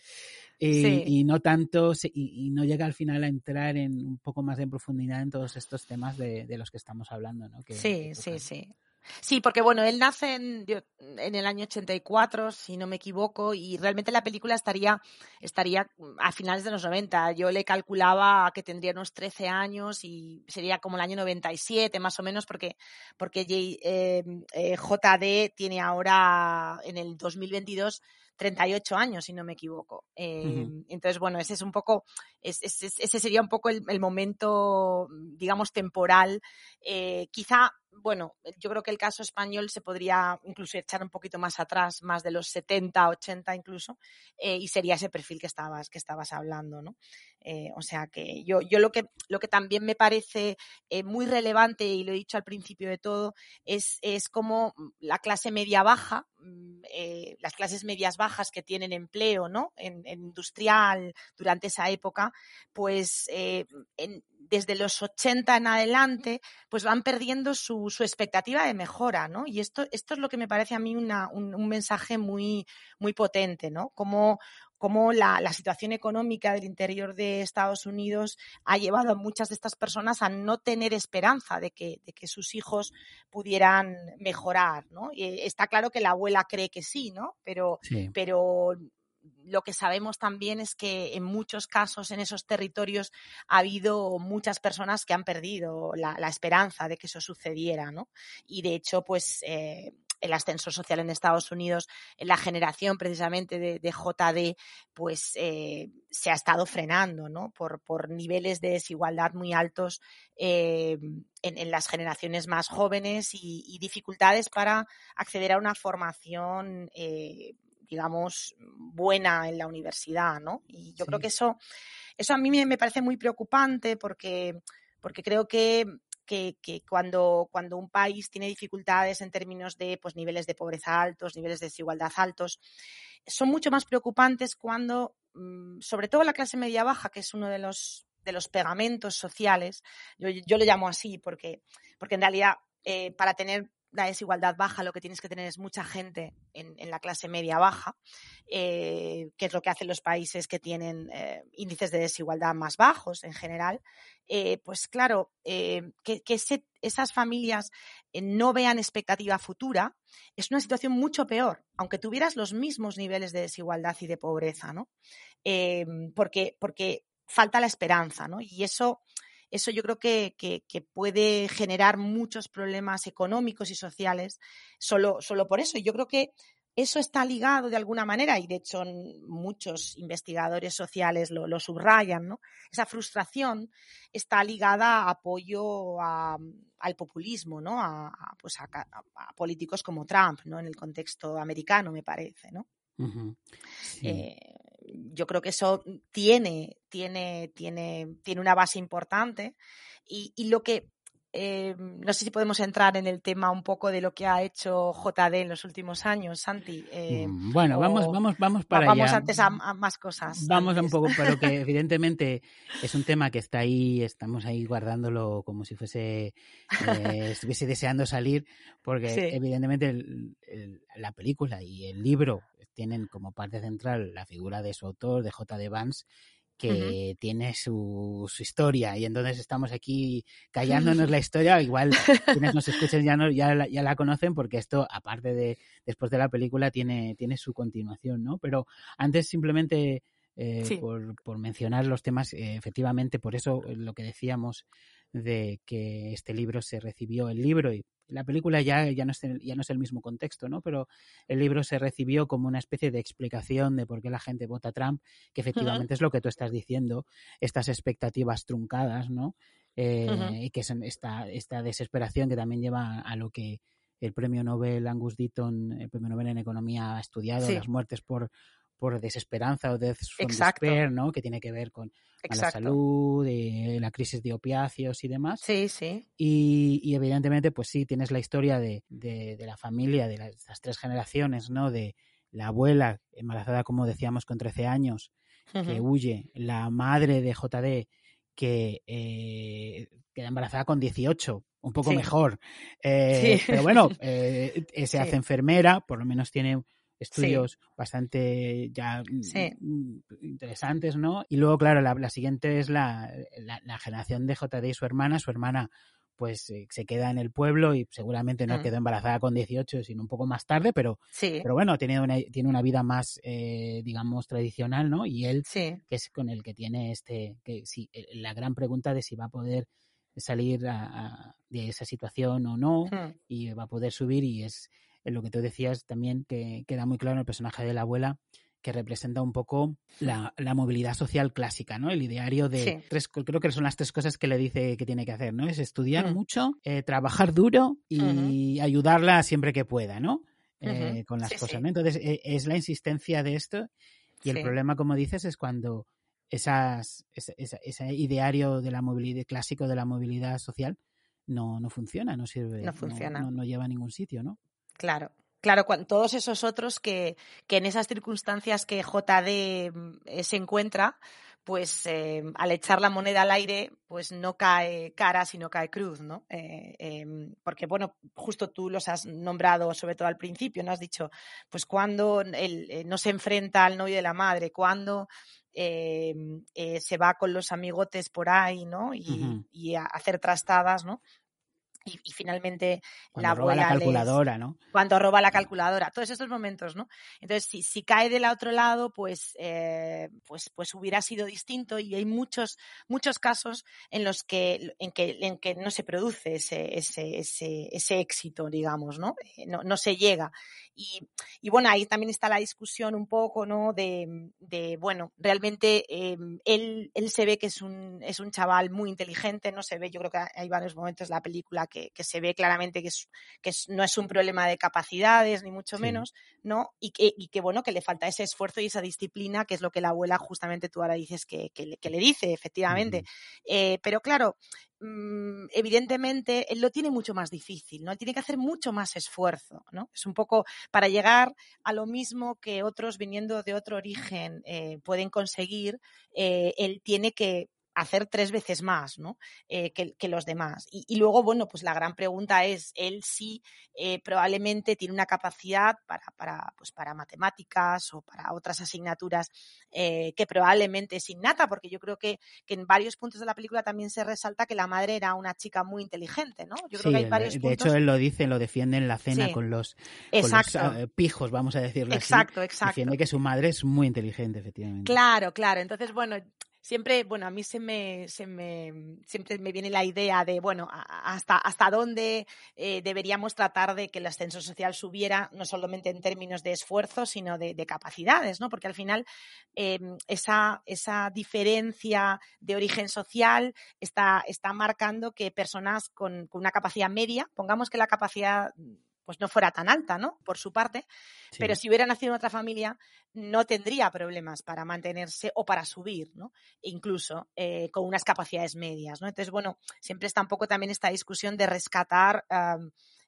Y, no tanto, y, y, no llega al final a entrar en un poco más de profundidad en todos estos temas de, de los que estamos hablando, ¿no? sí, sí, sí. Sí, porque bueno, él nace en, en, el año 84, si no me equivoco, y realmente la película estaría, estaría a finales de los 90. Yo le calculaba que tendría unos 13 años y sería como el año 97 más o menos, porque, porque eh, eh, JD tiene ahora en el 2022 38 años, si no me equivoco. Eh, entonces, bueno, ese es un poco, ese sería un poco el, momento, digamos, temporal. Eh, quizá, bueno, yo creo que el caso español se podría incluso echar un poquito más atrás, más de los 70, 80 incluso, eh, y sería ese perfil que estabas, que estabas hablando, ¿no? o sea que yo, yo lo que lo que también me parece muy relevante, y lo he dicho al principio de todo, es, es como la clase media baja, mm, las clases medias bajas que tienen empleo, ¿no? En, industrial durante esa época, pues eh, desde los 80 en adelante, pues van perdiendo su, expectativa de mejora, ¿no? Y esto, esto es lo que me parece a mí un, mensaje muy, muy potente, ¿no? Como, cómo la, situación económica del interior de Estados Unidos ha llevado a muchas de estas personas a no tener esperanza de que, de que sus hijos pudieran mejorar, ¿no? Y está claro que la abuela cree que sí, ¿no? Pero, pero lo que sabemos también es que en muchos casos en esos territorios ha habido muchas personas que han perdido la, esperanza de que eso sucediera, ¿no? Y de hecho, pues eh, el ascenso social en Estados Unidos, en la generación precisamente de, JD, pues eh, se ha estado frenando, ¿no? Por, niveles de desigualdad muy altos eh, en, las generaciones más jóvenes y, dificultades para acceder a una formación digamos, buena en la universidad, ¿no? Y yo creo que eso, eso a mí me, parece muy preocupante porque, porque creo que que, cuando, cuando un país tiene dificultades en términos de pues, niveles de pobreza altos, niveles de desigualdad altos, son mucho más preocupantes cuando mm, sobre todo la clase media baja, que es uno de los, de los pegamentos sociales, yo, yo lo llamo así porque, porque en realidad eh, para tener la desigualdad baja, lo que tienes que tener es mucha gente en, la clase media baja, eh, que es lo que hacen los países que tienen eh, índices de desigualdad más bajos en general. Eh, pues claro, que, esas familias no vean expectativa futura es una situación mucho peor, aunque tuvieras los mismos niveles de desigualdad y de pobreza, ¿no? porque, porque falta la esperanza, ¿no? Y eso eso yo creo que, puede generar muchos problemas económicos y sociales solo, solo por eso. Y yo creo que eso está ligado de alguna manera, y de hecho muchos investigadores sociales lo, subrayan, ¿no? Esa frustración está ligada a apoyo al populismo, ¿no? A, pues a, políticos como Trump, ¿no? En el contexto americano, me parece, ¿no? Yo creo que eso tiene, tiene, tiene, tiene una base importante. Y, y lo que eh, no sé si podemos entrar en el tema un poco de lo que ha hecho JD en los últimos años, Santi. Eh, mm, bueno, vamos, vamos, vamos para vamos antes a, más cosas. Vamos un poco, pero que evidentemente es un tema que está ahí, estamos ahí guardándolo como si fuese, eh, estuviese deseando salir, porque evidentemente la película y el libro tienen como parte central la figura de su autor, de J.D. Vance, que tiene su, historia y entonces estamos aquí callándonos la historia, igual quienes nos escuchen ya, no, ya, la, ya la conocen porque esto, aparte de después de la película, tiene, tiene su continuación, ¿no? Pero antes simplemente eh, por, por, mencionar los temas, eh, efectivamente, por eso lo que decíamos de que este libro se recibió, el libro y la película ya, ya, no es, ya no es el mismo contexto, ¿no? Pero el libro se recibió como una especie de explicación de por qué la gente vota a Trump, que efectivamente es lo que tú estás diciendo, estas expectativas truncadas, ¿no? Eh, y que es esta, esta desesperación que también lleva a lo que el premio Nobel Angus Deaton, el premio Nobel en Economía, ha estudiado, las muertes por, por desesperanza o death from despair, ¿no? Que tiene que ver con la salud, eh, la crisis de opiáceos y demás. Sí, sí. Y, evidentemente, pues sí, tienes la historia de, de, la familia, de las, tres generaciones, ¿no? De la abuela embarazada, como decíamos, con 13 años, que huye, la madre de JD, que eh, queda embarazada con 18, un poco mejor. Eh, pero bueno, se hace enfermera, por lo menos tiene estudios bastante ya mm, interesantes, ¿no? Y luego, claro, la, siguiente es la, la, generación de JD y su hermana. Su hermana pues eh, se queda en el pueblo y seguramente no mm. quedó embarazada con 18, sino un poco más tarde, pero, pero bueno, tiene una, tiene una vida más, eh, digamos, tradicional, ¿no? Y él, que es con el que tiene este, que sí, eh, la gran pregunta de si va a poder salir de esa situación o no, y va a poder subir y es en lo que tú decías también, que queda muy claro en el personaje de la abuela, que representa un poco la, movilidad social clásica, ¿no? El ideario de tres, creo que son las tres cosas que le dice que tiene que hacer, ¿no? Es estudiar mucho, eh, trabajar duro y ayudarla siempre que pueda, ¿no? Eh, con las cosas, ¿no? Entonces, e, es la insistencia de esto y el problema, como dices, es cuando esas, ese, ideario de la movilidad clásico de la movilidad social no, no funciona, no sirve, no, funciona. no lleva a ningún sitio, ¿no? Claro. Claro, todos esos otros que, que, en esas circunstancias que JD mm, eh, se encuentra, pues eh, al echar la moneda al aire, pues no cae cara, sino cae cruz, ¿no? Eh, em, porque, bueno, justo tú los has nombrado, sobre todo al principio, ¿no? Has dicho, pues cuando él no se enfrenta al novio de la madre, cuando se va con los amigotes por ahí, ¿no? Y, y a hacer trastadas, ¿no? Y, finalmente la roba la calculadora, ¿no? Cuando roba la calculadora, todos estos momentos, ¿no? Entonces, si, si cae del otro lado, pues, eh, pues, pues hubiera sido distinto y hay muchos, muchos casos en los que, en que, en que no se produce ese, ese, ese, ese éxito, digamos, ¿no? Eh, no, no se llega. Y, y, bueno, ahí también está la discusión un poco, ¿no? De, de bueno, realmente eh, él, él se ve que es un, es un chaval muy inteligente, ¿no? Se ve, yo creo que hay varios momentos la película que, se ve claramente que, es, que no es un problema de capacidades, ni mucho menos, ¿no? Y que, y que, bueno, que le falta ese esfuerzo y esa disciplina, que es lo que la abuela justamente tú ahora dices que, que, le, dice, efectivamente. Eh, pero claro, mm, evidentemente él lo tiene mucho más difícil, ¿no? Él tiene que hacer mucho más esfuerzo, ¿no? Es un poco para llegar a lo mismo que otros viniendo de otro origen eh, pueden conseguir, eh, él tiene que hacer tres veces más ¿no? Eh, que, los demás. Y, luego, bueno, pues la gran pregunta es, él sí eh, probablemente tiene una capacidad para, para, pues para matemáticas o para otras asignaturas eh, que probablemente es innata, porque yo creo que, que, en varios puntos de la película también se resalta que la madre era una chica muy inteligente, ¿no? Yo creo que hay varios de hecho él lo dice, lo defiende en la cena con los, ah, pijos, vamos a decirlo exacto, así. Exacto, Defiende que su madre es muy inteligente, efectivamente. Claro, claro. Entonces, bueno, siempre, bueno, a mí se me, se me, siempre me viene la idea de, bueno, hasta, hasta dónde eh, deberíamos tratar de que el ascenso social subiera, no solamente en términos de esfuerzo, sino de, capacidades, ¿no? Porque al final em, esa, esa diferencia de origen social está, está marcando que personas con, con una capacidad media, pongamos que la capacidad pues no fuera tan alta, ¿no? Por su parte, pero si hubiera nacido en otra familia, no tendría problemas para mantenerse o para subir, ¿no? incluso eh, con unas capacidades medias, ¿no? Entonces, bueno, siempre está un poco también esta discusión de rescatar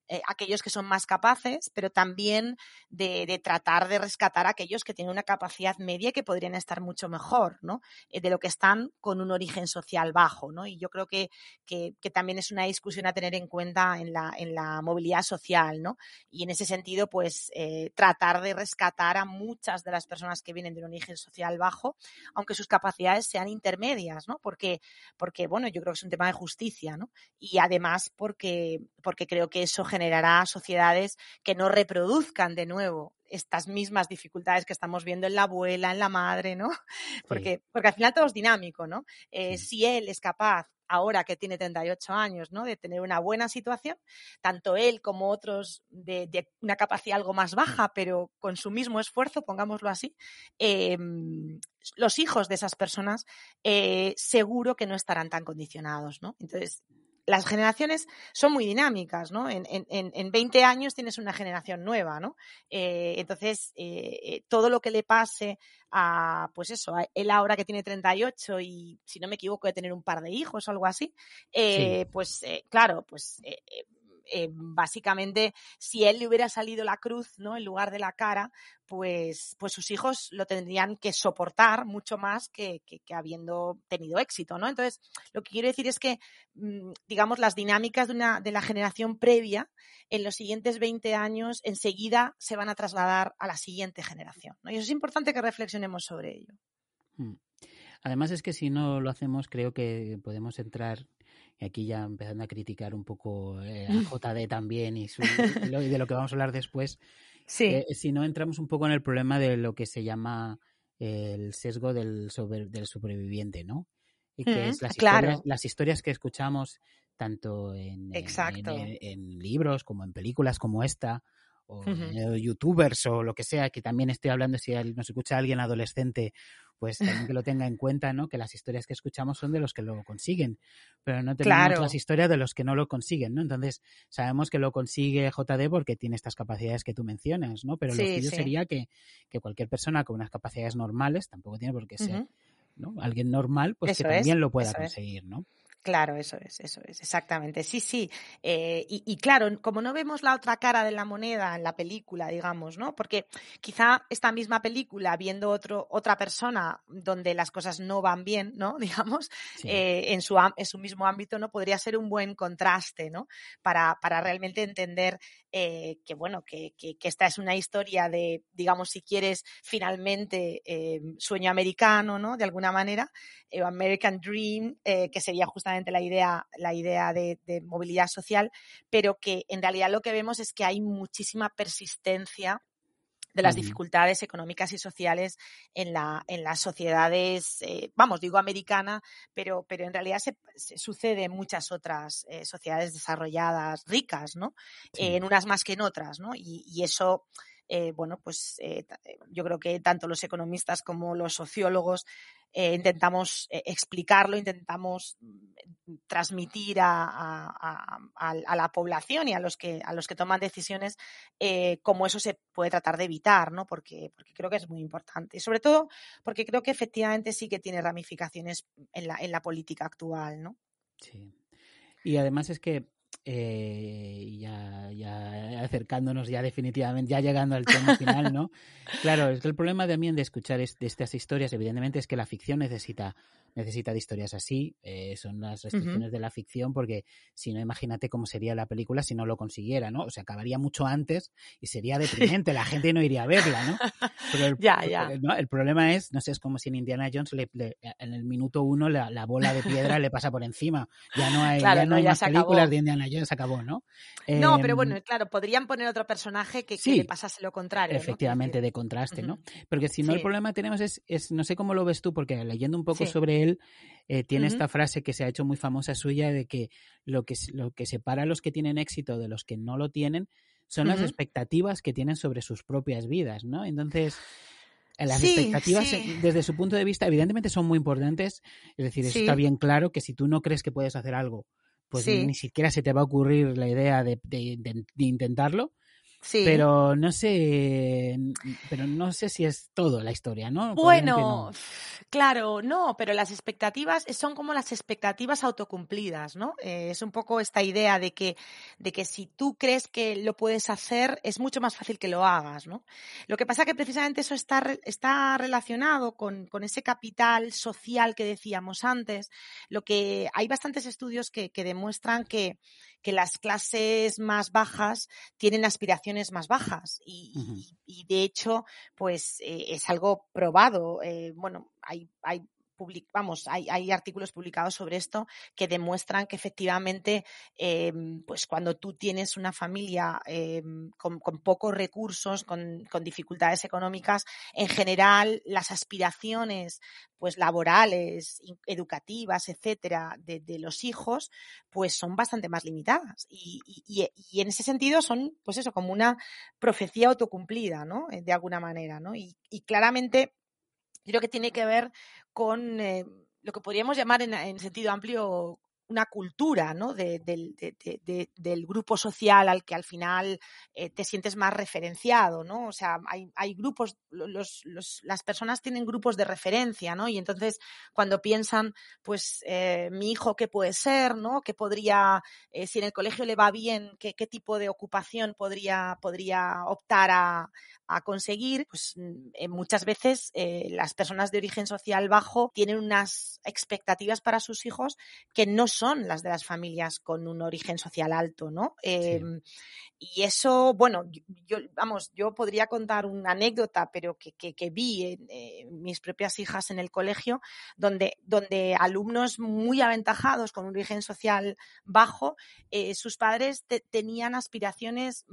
eh, aquellos que son más capaces, pero también de, tratar de rescatar a aquellos que tienen una capacidad media y que podrían estar mucho mejor, ¿no? Eh, de lo que están con un origen social bajo, ¿no? Y yo creo que, que, también es una discusión a tener en cuenta en la, en la movilidad social, ¿no? Y en ese sentido, pues, eh, tratar de rescatar a muchas de las personas que vienen de un origen social bajo, aunque sus capacidades sean intermedias, ¿no? Porque, porque bueno, yo creo que es un tema de justicia, ¿no? Y además porque, porque creo que eso generará sociedades que no reproduzcan de nuevo estas mismas dificultades que estamos viendo en la abuela, en la madre, ¿no? Porque, porque al final todo es dinámico, ¿no? Eh, si él es capaz ahora que tiene 38 años, ¿no? De tener una buena situación, tanto él como otros de, una capacidad algo más baja, pero con su mismo esfuerzo, pongámoslo así, em, los hijos de esas personas eh, seguro que no estarán tan condicionados, ¿no? Entonces, las generaciones son muy dinámicas, ¿no? En, en, en 20 años tienes una generación nueva, ¿no? Eh, entonces, eh, eh, todo lo que le pase a, pues eso, a él ahora que tiene 38 y, si no me equivoco, de tener un par de hijos o algo así, pues claro, pues eh, básicamente si él le hubiera salido la cruz, ¿no? En lugar de la cara, pues, pues sus hijos lo tendrían que soportar mucho más que, que, habiendo tenido éxito, ¿no? Entonces, lo que quiero decir es que, mm, digamos, las dinámicas de, una, de la generación previa en los siguientes 20 años enseguida se van a trasladar a la siguiente generación. Y eso es importante que reflexionemos sobre ello. Mm. Además es que si no lo hacemos, creo que podemos entrar y aquí ya empezando a criticar un poco eh, a JD también y, de lo que vamos a hablar después, sí. Eh, si no entramos un poco en el problema de lo que se llama el sesgo del, del superviviente, ¿no? Y que es las, historias, las historias que escuchamos tanto en, en, libros como en películas como esta, o youtubers o lo que sea, que también estoy hablando si nos escucha alguien adolescente pues también que lo tenga en cuenta, ¿no? Que las historias que escuchamos son de los que lo consiguen, pero no tenemos las historias de los que no lo consiguen, ¿no? Entonces, sabemos que lo consigue JD porque tiene estas capacidades que tú mencionas, ¿no? Pero lo que yo sería que, que, cualquier persona con unas capacidades normales, tampoco tiene por qué ser, ¿no? Alguien normal, pues que también lo pueda conseguir, ¿no? Claro, eso es, eso es, exactamente. Sí, sí. Eh, y, claro, como no vemos la otra cara de la moneda en la película, digamos, ¿no? Porque quizá esta misma película, viendo otro, otra persona donde las cosas no van bien, ¿no? Digamos, eh, en, su, en su mismo ámbito, ¿no? Podría ser un buen contraste, ¿no? Para, para realmente entender eh, que, bueno, que, que, esta es una historia de, digamos, si quieres, finalmente, sueño americano, ¿no? De alguna manera, American Dream, que sería justamente la idea, la idea de, movilidad social, pero que en realidad lo que vemos es que hay muchísima persistencia de las dificultades económicas y sociales en, la, en las sociedades, eh, vamos, digo americana, pero, pero en realidad se, sucede en muchas otras eh, sociedades desarrolladas, ricas, ¿no? en unas más que en otras, ¿no? Y, y, eso eh, bueno, pues eh, yo creo que tanto los economistas como los sociólogos intentamos explicarlo, intentamos mm, transmitir a, la población y a los que, a los que toman decisiones cómo eso se puede tratar de evitar, ¿no? Porque, porque creo que es muy importante. Y sobre todo porque creo que efectivamente sí que tiene ramificaciones en la, en la política actual, ¿no? Sí. Y además es que eh, ya, ya acercándonos ya definitivamente, ya llegando al tema final, ¿no? claro, es que el problema también de escuchar de estas historias, evidentemente, es que la ficción necesita necesita de historias así. Eh, son las restricciones de la ficción, porque si no, imagínate cómo sería la película si no lo consiguiera, ¿no? O sea, acabaría mucho antes y sería deprimente, la gente no iría a verla, ¿no? Pero el, ya, ya. El, problema es, no sé, es como si en Indiana Jones le, en el minuto uno la, bola de piedra le pasa por encima. Ya no hay, ya no, hay más películas de Indiana Jones, acabó, ¿no? No, pero bueno, em, claro, podrían poner otro personaje que, le pasase lo contrario. Efectivamente, de contraste, ¿no? Porque si no, el problema que tenemos es, es, no sé cómo lo ves tú, porque leyendo un poco sobre él, eh, tiene esta frase que se ha hecho muy famosa suya de que lo que, lo que separa a los que tienen éxito de los que no lo tienen son las expectativas que tienen sobre sus propias vidas, ¿no? Entonces, eh, las expectativas eh, desde su punto de vista evidentemente son muy importantes, es decir, está bien claro que si tú no crees que puedes hacer algo, pues ni siquiera se te va a ocurrir la idea de, de intentarlo. Pero no sé, pero no sé si es todo la historia, ¿no? Bueno, claro, no, pero las expectativas son como las expectativas autocumplidas, ¿no? Eh, es un poco esta idea de que, de que si tú crees que lo puedes hacer, es mucho más fácil que lo hagas, ¿no? Lo que pasa es que precisamente eso está, está relacionado con, con ese capital social que decíamos antes. Lo que hay bastantes estudios que, que demuestran que, que las clases más bajas tienen aspiraciones más bajas y, de hecho, pues eh, es algo probado. Eh, bueno, hay, hay vamos, hay, hay, artículos publicados sobre esto que demuestran que efectivamente, em, pues cuando tú tienes una familia em, con, pocos recursos, con, dificultades económicas, en general las aspiraciones pues laborales, educativas, etcétera, de, los hijos, pues son bastante más limitadas. Y, y, en ese sentido son, pues eso, como una profecía autocumplida, ¿no? De alguna manera, ¿no? Y, claramente creo que tiene que ver con eh, lo que podríamos llamar en, en, sentido amplio una cultura ¿no? de, del grupo social al que al final eh, te sientes más referenciado, ¿no? O sea, hay, grupos, los, las personas tienen grupos de referencia, ¿no? Y entonces cuando piensan, pues, eh, mi hijo, ¿qué puede ser, ¿no? ¿Qué podría, eh, si en el colegio le va bien, qué, qué tipo de ocupación podría, podría optar a, a conseguir? Pues mm, muchas veces las personas de origen social bajo tienen unas expectativas para sus hijos que no son las de las familias con un origen social alto, ¿no? Em, y eso, bueno, yo, vamos, yo podría contar una anécdota, pero que, que, vi en, eh, mis propias hijas en el colegio, donde, donde alumnos muy aventajados con un origen social bajo, eh, sus padres tenían aspiraciones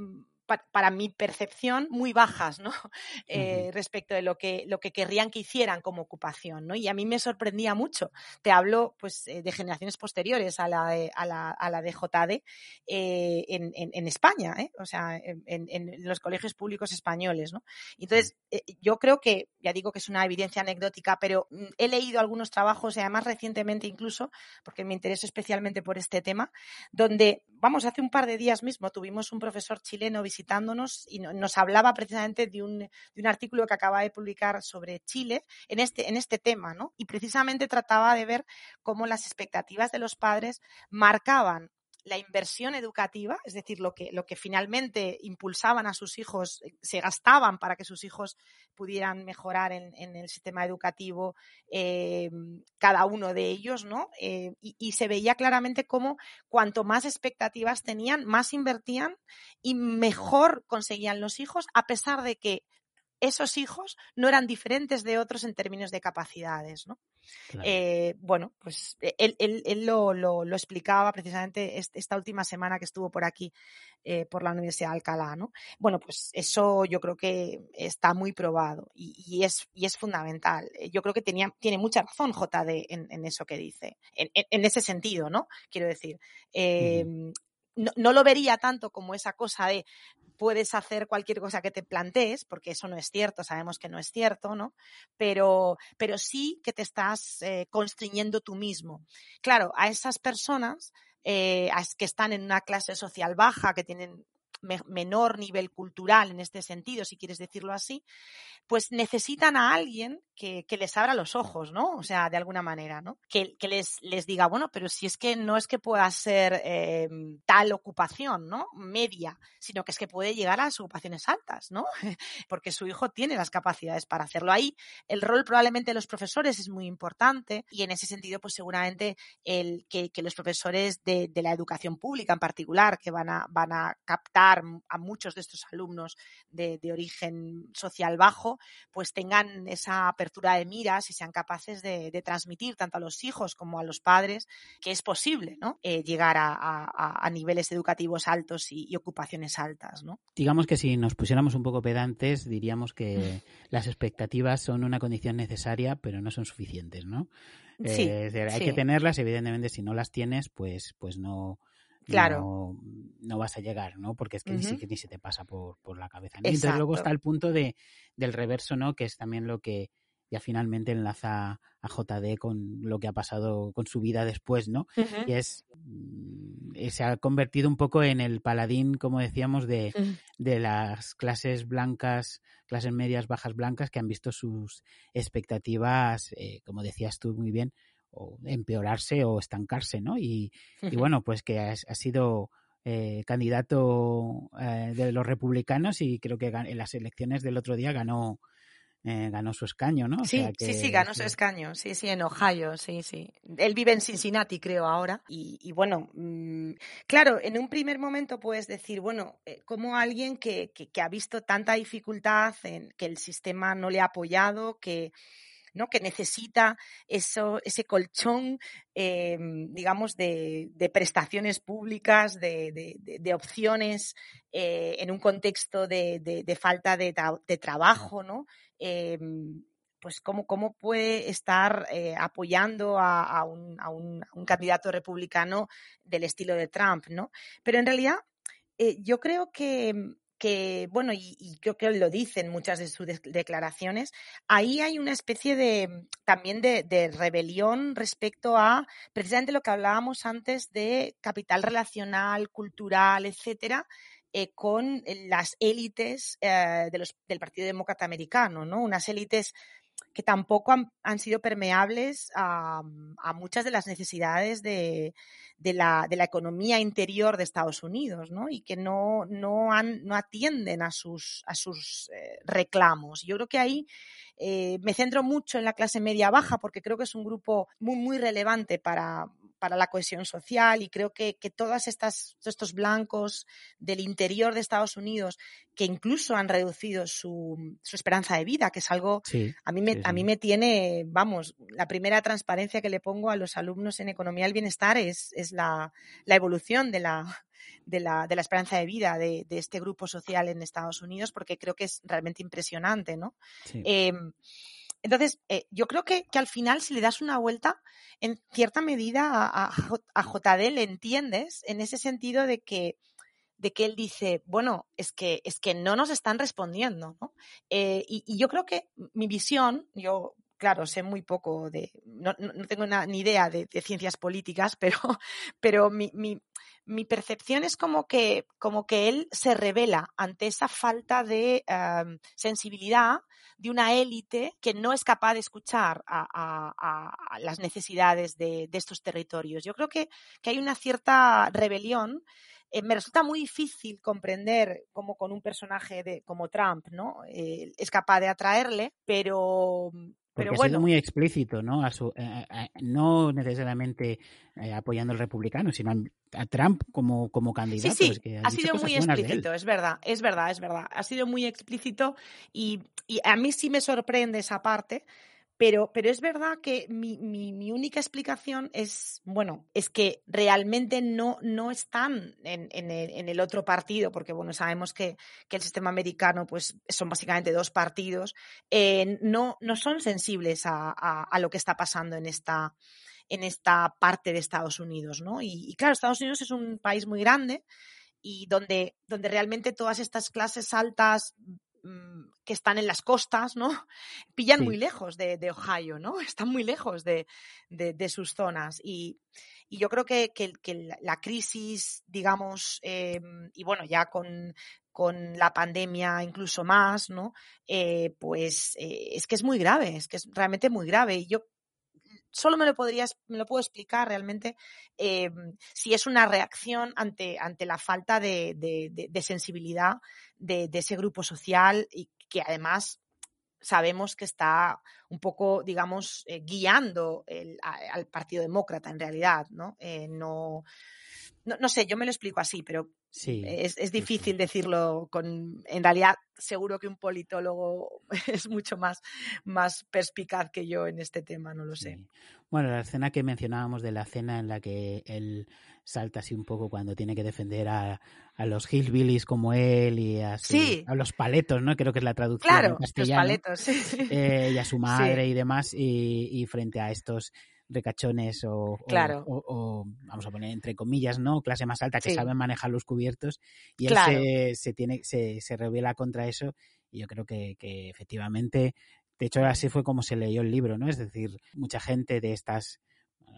para mi percepción, muy bajas, ¿no? Eh, respecto de lo que, lo que querrían que hicieran como ocupación, ¿no? Y a mí me sorprendía mucho. Te hablo, pues, eh, de generaciones posteriores a la de, a la, a la de JD eh, en, en, España, ¿eh? O sea, en, en, los colegios públicos españoles, ¿no? Entonces, yo creo que, ya digo que es una evidencia anecdótica, pero mm, he leído algunos trabajos, y además recientemente incluso, porque me intereso especialmente por este tema, donde, vamos, hace un par de días mismo tuvimos un profesor chileno visitando visitándonos y nos hablaba precisamente de un, de un artículo que acaba de publicar sobre Chile en este, en este tema, ¿no? Y precisamente trataba de ver cómo las expectativas de los padres marcaban la inversión educativa, es decir, lo que, lo que finalmente impulsaban a sus hijos, eh, se gastaban para que sus hijos pudieran mejorar en, el sistema educativo, eh, cada uno de ellos, ¿no? Eh, y, se veía claramente cómo cuanto más expectativas tenían, más invertían y mejor conseguían los hijos, a pesar de que esos hijos no eran diferentes de otros en términos de capacidades, ¿no? Eh, bueno, pues e, él, él, lo, lo, explicaba precisamente esta última semana que estuvo por aquí, eh, por la Universidad de Alcalá, ¿no? Bueno, pues eso yo creo que está muy probado y, es, y es fundamental. Eh, yo creo que tenía, tiene mucha razón JD en, eso que dice, en, ese sentido, ¿no? Quiero decir, no, no, lo vería tanto como esa cosa de puedes hacer cualquier cosa que te plantees, porque eso no es cierto, sabemos que no es cierto, ¿no? Pero, pero sí que te estás eh, constriñendo tú mismo. Claro, a esas personas eh, que están en una clase social baja, que tienen menor nivel cultural en este sentido, si quieres decirlo así, pues necesitan a alguien que, les abra los ojos, ¿no? O sea, de alguna manera, ¿no? Que, les, les diga, bueno, pero si es que no es que pueda ser em, tal ocupación, ¿no? Media, sino que es que puede llegar a las ocupaciones altas, ¿no? Porque su hijo tiene las capacidades para hacerlo. Ahí el rol probablemente de los profesores es muy importante y en ese sentido, pues seguramente el que, los profesores de, de, la educación pública en particular, que van a, van a captar a muchos de estos alumnos de, de origen social bajo, pues tengan esa apertura de miras y sean capaces de, transmitir tanto a los hijos como a los padres que es posible ¿no? Eh, llegar a, niveles educativos altos y, ocupaciones altas. ¿no? Digamos que si nos pusiéramos un poco pedantes, diríamos que las expectativas son una condición necesaria, pero no son suficientes, ¿no? Sí, eh, hay que tenerlas, evidentemente, si no las tienes, pues, pues no, claro. no, vas a llegar, ¿no? Porque es que ni, se te pasa por, la cabeza. Entonces luego está el punto de, del reverso, ¿no? Que es también lo que ya finalmente enlaza a JD con lo que ha pasado con su vida después, ¿no? Y es mm, se ha convertido un poco en el paladín, como decíamos, de, de las clases blancas, clases medias, bajas blancas, que han visto sus expectativas, eh, como decías tú muy bien, o empeorarse o estancarse, ¿no? Y, bueno, pues que ha, sido eh, candidato eh, de los republicanos y creo que en las elecciones del otro día ganó eh, ganó su escaño, ¿no? sí, sí, sí, ganó su escaño, sí, sí, en Ohio, sí, sí. Él vive en Cincinnati, creo, ahora. Y, bueno, mm, claro, en un primer momento puedes decir, bueno, como alguien que, que, ha visto tanta dificultad, en que el sistema no le ha apoyado, que ¿no? que necesita eso, ese colchón, eh, digamos, de, prestaciones públicas, de, opciones eh, en un contexto de, falta de, trabajo, ¿no? Eh, pues cómo, cómo puede estar apoyando a, un, a, un, candidato republicano del estilo de Trump, ¿no? Pero en realidad yo creo que que, bueno, y, creo que lo dicen muchas de sus declaraciones, ahí hay una especie de también de, rebelión respecto a precisamente lo que hablábamos antes de capital relacional, cultural, etcétera, eh, con las élites eh, de del Partido Demócrata Americano, ¿no? Unas élites que tampoco han, sido permeables a, muchas de las necesidades de, la, economía interior de Estados Unidos, ¿no? Y que no, no, han, no atienden a sus, a sus eh, reclamos. Yo creo que ahí eh, me centro mucho en la clase media baja porque creo que es un grupo muy, muy relevante para, para la cohesión social y creo que, que todas estas, estos blancos del interior de Estados Unidos que incluso han reducido su, su esperanza de vida, que es algo a mí me, a mí me tiene, vamos, la primera transparencia que le pongo a los alumnos en economía del bienestar es, es la, la evolución de la, de la, de la, esperanza de vida de, de, este grupo social en Estados Unidos, porque creo que es realmente impresionante, ¿no? Em, entonces, eh, yo creo que, que, al final, si le das una vuelta, en cierta medida a, a, JD le entiendes en ese sentido de que, de que él dice, bueno, es que, es que no nos están respondiendo, ¿no? Eh, y, yo creo que mi visión, yo claro, sé muy poco de, no, no tengo ni idea de, ciencias políticas, pero, pero mi, mi, mi, percepción es como que, como que él se revela ante esa falta de em, sensibilidad de una élite que no es capaz de escuchar a, las necesidades de, estos territorios. Yo creo que, que hay una cierta rebelión eh, me resulta muy difícil comprender cómo con un personaje de, como Trump, ¿no? Eh, es capaz de atraerle, pero, porque ha sido muy explícito, ¿no? no necesariamente eh, apoyando al republicano, sino a Trump como, como candidato. Sí, sí, ha, sido muy explícito, es verdad, es verdad, es verdad. Ha sido muy explícito y, y a mí sí me sorprende esa parte pero, pero es verdad que mi, mi, única explicación es, bueno, es que realmente no, no están en, en, el, otro partido, porque bueno, sabemos que, que, el sistema americano pues son básicamente dos partidos, eh, no, no son sensibles a, a, lo que está pasando en esta, en esta parte de Estados Unidos, ¿no? Y, y claro, Estados Unidos es un país muy grande y donde, donde realmente todas estas clases altas que están en las costas, ¿no? Pillan muy lejos de, Ohio, ¿no? Están muy lejos de, sus zonas. Y, yo creo que, la crisis, digamos, em, y bueno, ya con, con la pandemia incluso más, ¿no? Eh, pues eh, es que es muy grave, es que es realmente muy grave. Y yo solo me lo podrías, me lo puedo explicar realmente em, si es una reacción ante, ante la falta de, de, sensibilidad de, ese grupo social y que además sabemos que está un poco, digamos, eh, guiando al Partido Demócrata en realidad, ¿no? no no, no, sé, yo me lo explico así, pero sí, es, es difícil decirlo con. En realidad, seguro que un politólogo es mucho más, más perspicaz que yo en este tema, no lo sé. Bueno, la escena que mencionábamos de la cena en la que él salta así un poco cuando tiene que defender a, a los hillbillies como él y a, a, los paletos, ¿no? Creo que es la traducción claro, Los paletos, sí. Eh, y a su madre y demás, y, y frente a estos recachones o, o, vamos a poner entre comillas, ¿no? Clase más alta que saben manejar los cubiertos y él se, se, tiene, se, se revela contra eso y yo creo que, que efectivamente, de hecho así fue como se leyó el libro, ¿no? Es decir, mucha gente de estas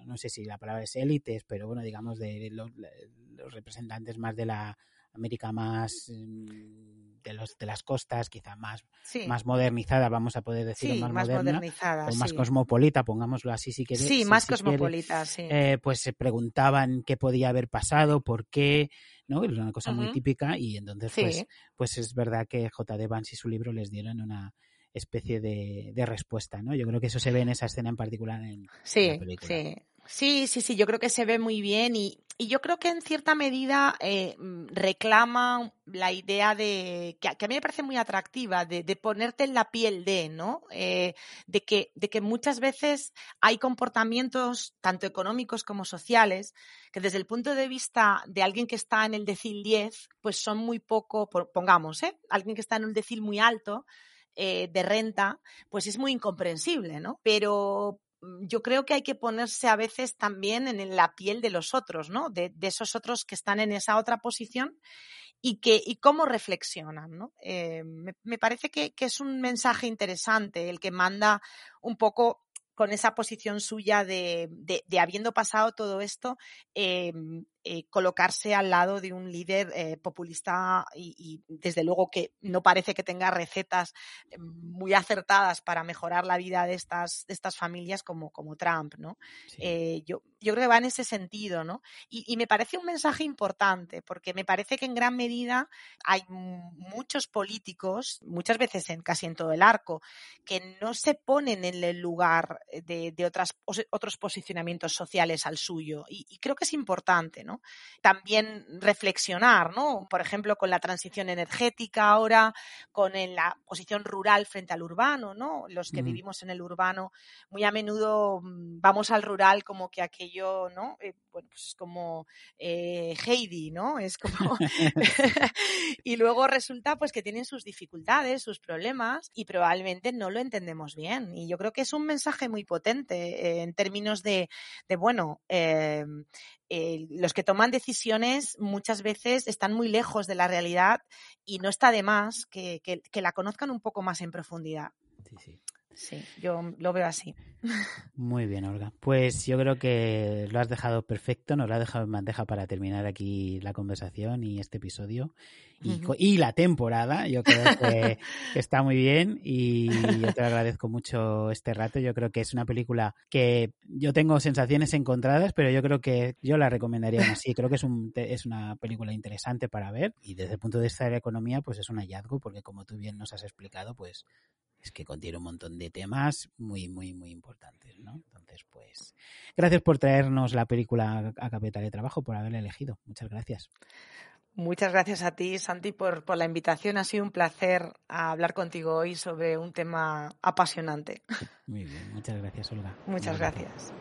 no sé si la palabra es élites, pero bueno, digamos de los, los representantes más de la América más mm, de los de las costas, quizá más, más modernizada, vamos a poder decir, más, modernizada, o más cosmopolita, pongámoslo así si quieres. Sí, más cosmopolita, sí. Eh, pues se preguntaban qué podía haber pasado, por qué, ¿no? Es una cosa muy típica y entonces pues, pues es verdad que J.D. Vance y su libro les dieron una especie de, de, respuesta, ¿no? Yo creo que eso se ve en esa escena en particular en, la película. Sí, Sí, sí, sí, yo creo que se ve muy bien y, y yo creo que en cierta medida eh, mm, reclama la idea de, que, a mí me parece muy atractiva, de, ponerte en la piel de, ¿no? Eh, de, que, de que muchas veces hay comportamientos, tanto económicos como sociales, que desde el punto de vista de alguien que está en el decil 10, pues son muy poco, pongamos, ¿eh? Alguien que está en un decil muy alto, eh, de renta, pues es muy incomprensible, ¿no? Pero yo creo que hay que ponerse a veces también en la piel de los otros, ¿no? De, esos otros que están en esa otra posición y, que, y cómo reflexionan, ¿no? Eh, me, parece que, es un mensaje interesante el que manda un poco con esa posición suya de, de, habiendo pasado todo esto, em, eh, colocarse al lado de un líder eh, populista y, desde luego que no parece que tenga recetas eh, muy acertadas para mejorar la vida de estas, de estas familias como, como Trump, ¿no? yo, yo creo que va en ese sentido, ¿no? Y, me parece un mensaje importante porque me parece que en gran medida hay muchos políticos, muchas veces en casi en todo el arco, que no se ponen en el lugar de, otras, otros posicionamientos sociales al suyo y, y creo que es importante, ¿no? También reflexionar, ¿no? Por ejemplo, con la transición energética ahora, con la posición rural frente al urbano, ¿no? Los que vivimos en el urbano, muy a menudo mm, vamos al rural como que aquello, ¿no? Eh, bueno, pues es como eh, Heidi, ¿no? Es como... y luego resulta pues que tienen sus dificultades, sus problemas y probablemente no lo entendemos bien. Y yo creo que es un mensaje muy potente eh, en términos de, de bueno, los que toman decisiones muchas veces están muy lejos de la realidad y no está de más que, que la conozcan un poco más en profundidad. Sí, yo lo veo así. Muy bien, Olga. Pues yo creo que lo has dejado perfecto, nos lo has dejado en bandeja para terminar aquí la conversación y este episodio y, la temporada. Yo creo que, está muy bien y yo te agradezco mucho este rato. Yo creo que es una película que yo tengo sensaciones encontradas, pero yo creo que yo la recomendaría así. Creo que es, un, es una película interesante para ver y desde el punto de vista de la economía, pues es un hallazgo porque como tú bien nos has explicado, pues es que contiene un montón de temas muy, muy, muy importantes, ¿no? Entonces, pues, gracias por traernos la película a Capital de Trabajo, por haberla elegido. Muchas gracias. Muchas gracias a ti, Santi, por, por la invitación. Ha sido un placer hablar contigo hoy sobre un tema apasionante. Muy bien, muchas gracias, Olga. Muchas gracias.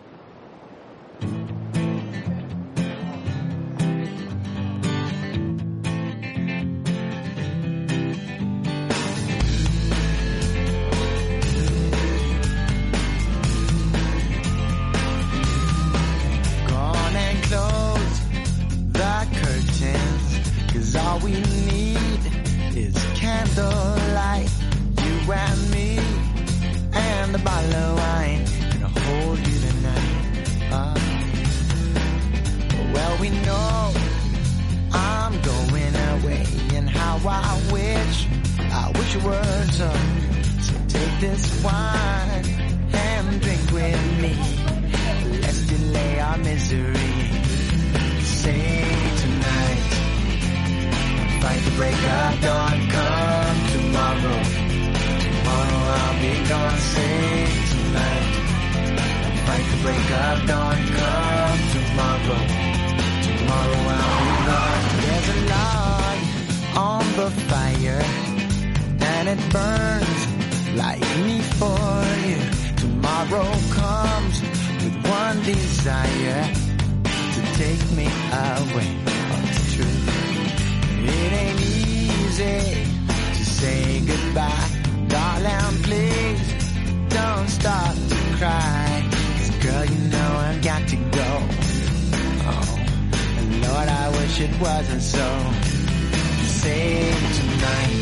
Wish it were so. So take this wine and drink with me. Let's delay our misery. Say tonight, fight the break of dawn. Come tomorrow, tomorrow I'll be gone. Say tonight, fight the break of dawn. Come tomorrow, tomorrow I'll be gone. There's a log on the fire, and it burns like me for you. Tomorrow comes with one desire to take me away. Oh, it's true. It ain't easy to say goodbye. Darling, please don't start to cry. Cause girl, you know I've got to go. Oh, and Lord, I wish it wasn't so. Save tonight the